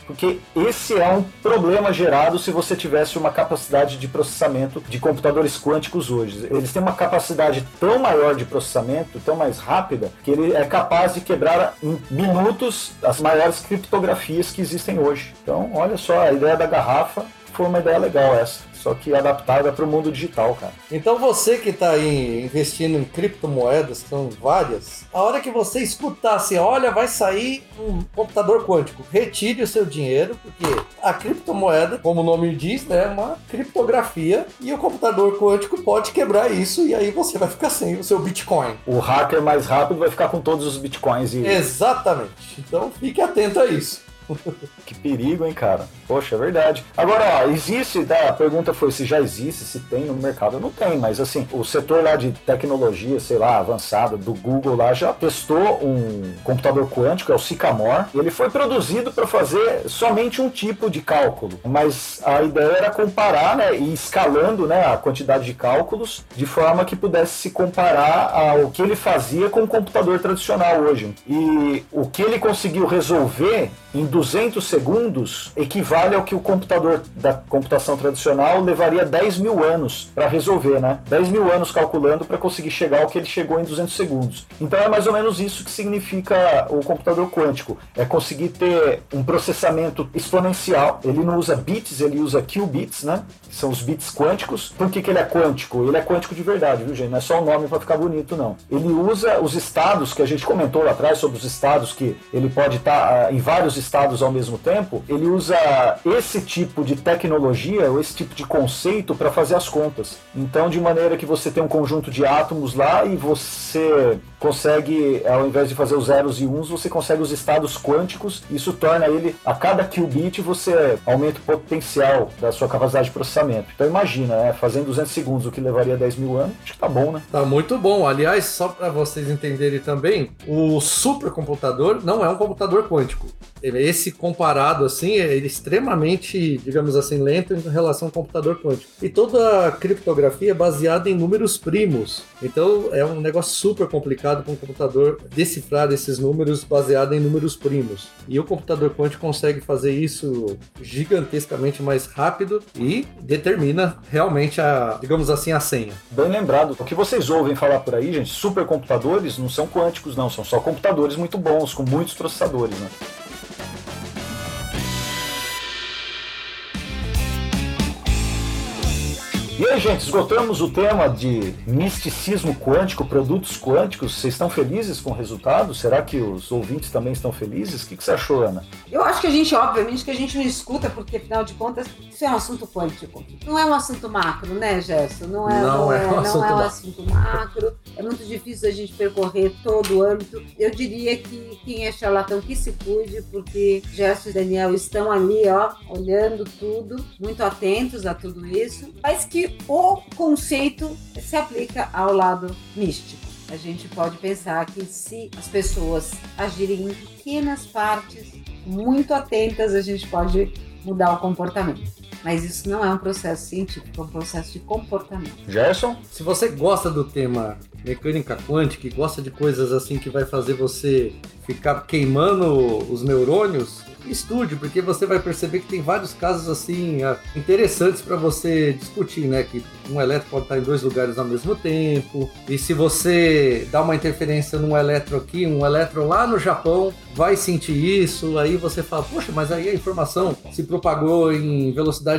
Porque esse é um problema gerado se você tivesse uma capacidade de processamento de computadores quânticos hoje. Eles têm uma capacidade tão maior de processamento, tão mais rápida, que ele é capaz de quebrar em minutos as maiores criptografias que existem hoje. Então, olha só, a ideia da garrafa foi uma ideia legal essa só que adaptada para o mundo digital, cara. Então você que está aí investindo em criptomoedas, que são várias, a hora que você escutar assim, olha, vai sair um computador quântico, retire o seu dinheiro, porque a criptomoeda, como o nome diz, né, é uma criptografia e o computador quântico pode quebrar isso e aí você vai ficar sem o seu Bitcoin. O hacker mais rápido vai ficar com todos os Bitcoins e... Exatamente. Então fique atento a isso. Que perigo, hein, cara? Poxa, é verdade. Agora, ó, existe, tá? a pergunta foi se já existe, se tem no mercado. Não tem, mas assim, o setor lá de tecnologia, sei lá, avançada, do Google lá, já testou um computador quântico, é o Sycamore, ele foi produzido para fazer somente um tipo de cálculo. Mas a ideia era comparar, né, e escalando, né, a quantidade de cálculos, de forma que pudesse se comparar ao que ele fazia com o computador tradicional hoje. E o que ele conseguiu resolver em 200 segundos equivale ao que o computador da computação tradicional levaria 10 mil anos para resolver, né? 10 mil anos calculando para conseguir chegar ao que ele chegou em 200 segundos. Então é mais ou menos isso que significa o computador quântico. É conseguir ter um processamento exponencial. Ele não usa bits, ele usa qubits, né? São os bits quânticos. Por que, que ele é quântico? Ele é quântico de verdade, viu, gente? Não é só o nome para ficar bonito, não. Ele usa os estados que a gente comentou lá atrás sobre os estados que ele pode estar tá, uh, em vários estados ao mesmo tempo, ele usa esse tipo de tecnologia, ou esse tipo de conceito para fazer as contas. Então, de maneira que você tem um conjunto de átomos lá e você consegue, ao invés de fazer os zeros e uns, você consegue os estados quânticos. Isso torna ele, a cada qubit, você aumenta o potencial da sua capacidade de processamento. Então, imagina, né, fazendo 200 segundos o que levaria 10 mil anos, acho que tá bom, né? Tá muito bom. Aliás, só para vocês entenderem também, o supercomputador não é um computador quântico. Ele, esse comparado assim, é extremamente, digamos assim, lento em relação ao computador quântico. E toda a criptografia é baseada em números primos. Então é um negócio super complicado para um computador decifrar esses números baseado em números primos. E o computador quântico consegue fazer isso gigantescamente mais rápido e determina realmente a, digamos assim, a senha. Bem lembrado. O que vocês ouvem falar por aí, gente, supercomputadores não são quânticos, não, são só computadores muito bons, com muitos processadores, né? E aí, gente, esgotamos o tema de misticismo quântico, produtos quânticos. Vocês estão felizes com o resultado? Será que os ouvintes também estão felizes? O que, você achou, Ana? Eu acho que a gente, obviamente, que a gente não escuta, porque afinal de contas, isso é um assunto quântico. Não é um assunto macro, né, Gerson? Não é, não, não é, é, um, não é um assunto macro. É muito difícil a gente percorrer todo o âmbito. Eu diria que quem é charlatão que se cuide, porque Gerson e Daniel estão ali, ó, olhando tudo, muito atentos a tudo isso. Mas que o conceito se aplica ao lado místico. A gente pode pensar que se as pessoas agirem em pequenas partes, muito atentas, a gente pode mudar o comportamento. Mas isso não é um processo científico, é um processo de comportamento. Gerson? Se você gosta do tema mecânica quântica e gosta de coisas assim que vai fazer você ficar queimando os neurônios, estude, porque você vai perceber que tem vários casos assim ah, interessantes para você discutir, né? Que um elétron pode estar em dois lugares ao mesmo tempo, e se você dá uma interferência num elétron aqui, um elétron lá no Japão vai sentir isso, aí você fala, poxa, mas aí a informação se propagou em velocidade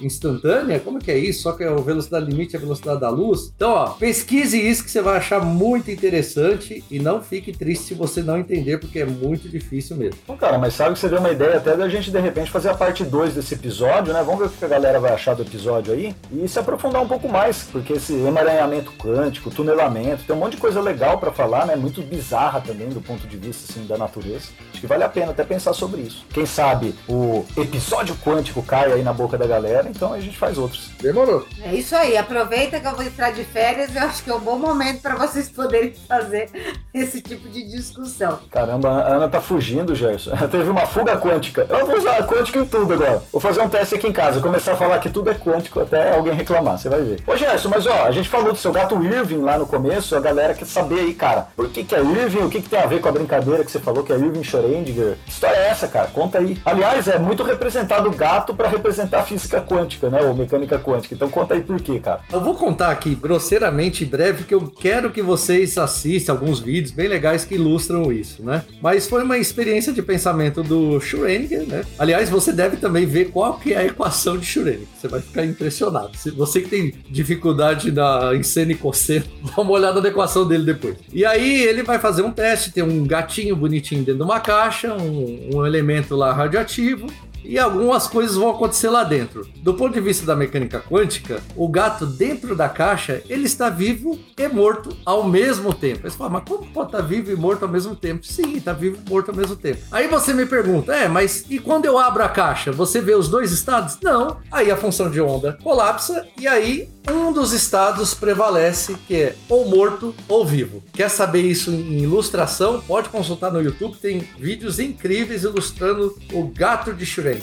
instantânea? Como que é isso? Só que a velocidade limite é a velocidade da luz? Então, ó, pesquise isso que você vai achar muito interessante e não fique triste se você não entender, porque é muito difícil mesmo. Bom, cara, mas sabe que você deu uma ideia até da gente de repente fazer a parte 2 desse episódio, né? Vamos ver o que a galera vai achar do episódio aí e se aprofundar um pouco mais, porque esse emaranhamento quântico, tunelamento, tem um monte de coisa legal para falar, né? Muito bizarra também do ponto de vista assim da natureza. Acho que vale a pena até pensar sobre isso. Quem sabe o episódio quântico cai aí na boca da galera, então a gente faz outros. Demorou. É isso aí, aproveita que eu vou entrar de férias, eu acho que é um bom momento para vocês poderem fazer esse tipo de discussão. Caramba, a Ana tá fugindo, Gerson. Teve uma fuga quântica. Eu vou usar quântico em tudo agora. Vou fazer um teste aqui em casa, começar a falar que tudo é quântico até alguém reclamar, você vai ver. Ô Gerson, mas ó, a gente falou do seu gato Irving lá no começo, a galera quer saber aí, cara, por que que é Irving, o que que tem a ver com a brincadeira que você falou que é Irving Schrödinger? Que história é essa, cara? Conta aí. Aliás, é muito representado o gato para representar a física quântica, né, ou mecânica quântica. Então conta aí por quê, cara. Eu vou contar aqui grosseiramente breve que eu quero que vocês assistam alguns vídeos bem legais que ilustram isso, né? Mas foi uma experiência de pensamento do Schrödinger, né? Aliás, você deve também ver qual que é a equação de Schrödinger. Você vai ficar impressionado. Você que tem dificuldade na, em seno e cosseno, dá uma olhada na equação dele depois. E aí ele vai fazer um teste, tem um gatinho bonitinho dentro de uma caixa, um, um elemento lá radioativo, e algumas coisas vão acontecer lá dentro. Do ponto de vista da mecânica quântica, o gato dentro da caixa, ele está vivo e morto ao mesmo tempo. Aí você fala, mas como pode estar vivo e morto ao mesmo tempo? Sim, está vivo e morto ao mesmo tempo. Aí você me pergunta, é, mas e quando eu abro a caixa, você vê os dois estados? Não. Aí a função de onda colapsa e aí um dos estados prevalece, que é ou morto ou vivo. Quer saber isso em ilustração? Pode consultar no YouTube, tem vídeos incríveis ilustrando o gato de Schrödinger.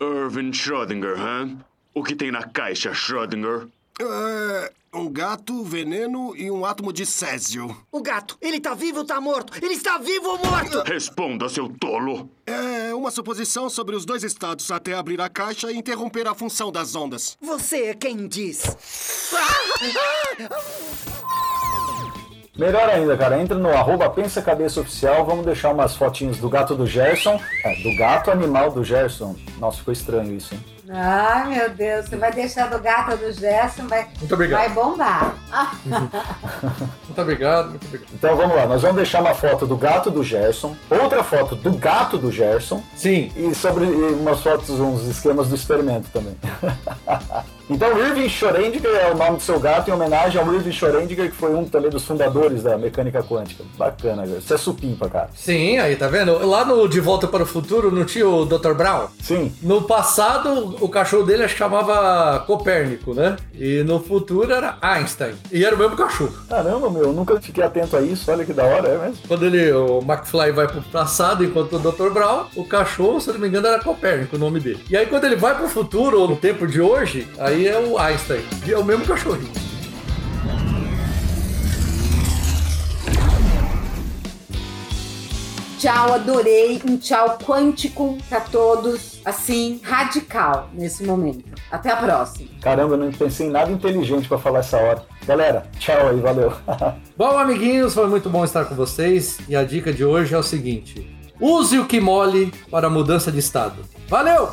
Irving Schrödinger, hã? O que tem na caixa, Schrödinger? É, um gato, veneno e um átomo de césio. O gato, ele tá vivo ou tá morto? Ele está vivo ou morto? Responda, seu tolo. É uma suposição sobre os dois estados até abrir a caixa e interromper a função das ondas. Você é quem diz. Melhor ainda, cara, entra no arroba Pensa Cabeça Oficial, vamos deixar umas fotinhos do gato do Gerson, é, do gato animal do Gerson. Nossa, ficou estranho isso, hein? Ai, meu Deus, você vai deixar do gato do Gerson, vai, Muito obrigado. vai bombar. Muito obrigado, muito obrigado. Então vamos lá, nós vamos deixar uma foto do gato do Gerson, outra foto do gato do Gerson. Sim. E sobre e umas fotos, uns esquemas do experimento também. então Irving Schrödinger é o nome do seu gato em homenagem ao Irving Schrödinger, que foi um também dos fundadores da mecânica quântica. Bacana, velho. Isso é supimpa, cara. Sim, aí tá vendo? Lá no De Volta para o Futuro não tinha o Dr. Brown? Sim. No passado, o cachorro dele chamava Copérnico, né? E no futuro era Einstein. E era o mesmo cachorro. Caramba, meu, eu nunca fiquei atento a isso. Olha que da hora, é mesmo. Quando ele, o McFly vai pro passado enquanto o Dr. Brown, o cachorro, se não me engano, era Copérnico o nome dele. E aí quando ele vai pro futuro, ou no tempo de hoje, aí é o Einstein. E é o mesmo cachorrinho. Tchau, adorei. Um tchau quântico pra todos, assim, radical nesse momento. Até a próxima. Caramba, eu não pensei em nada inteligente pra falar essa hora. Galera, tchau aí, valeu. Bom, amiguinhos, foi muito bom estar com vocês. E a dica de hoje é o seguinte: use o que mole para a mudança de estado. Valeu!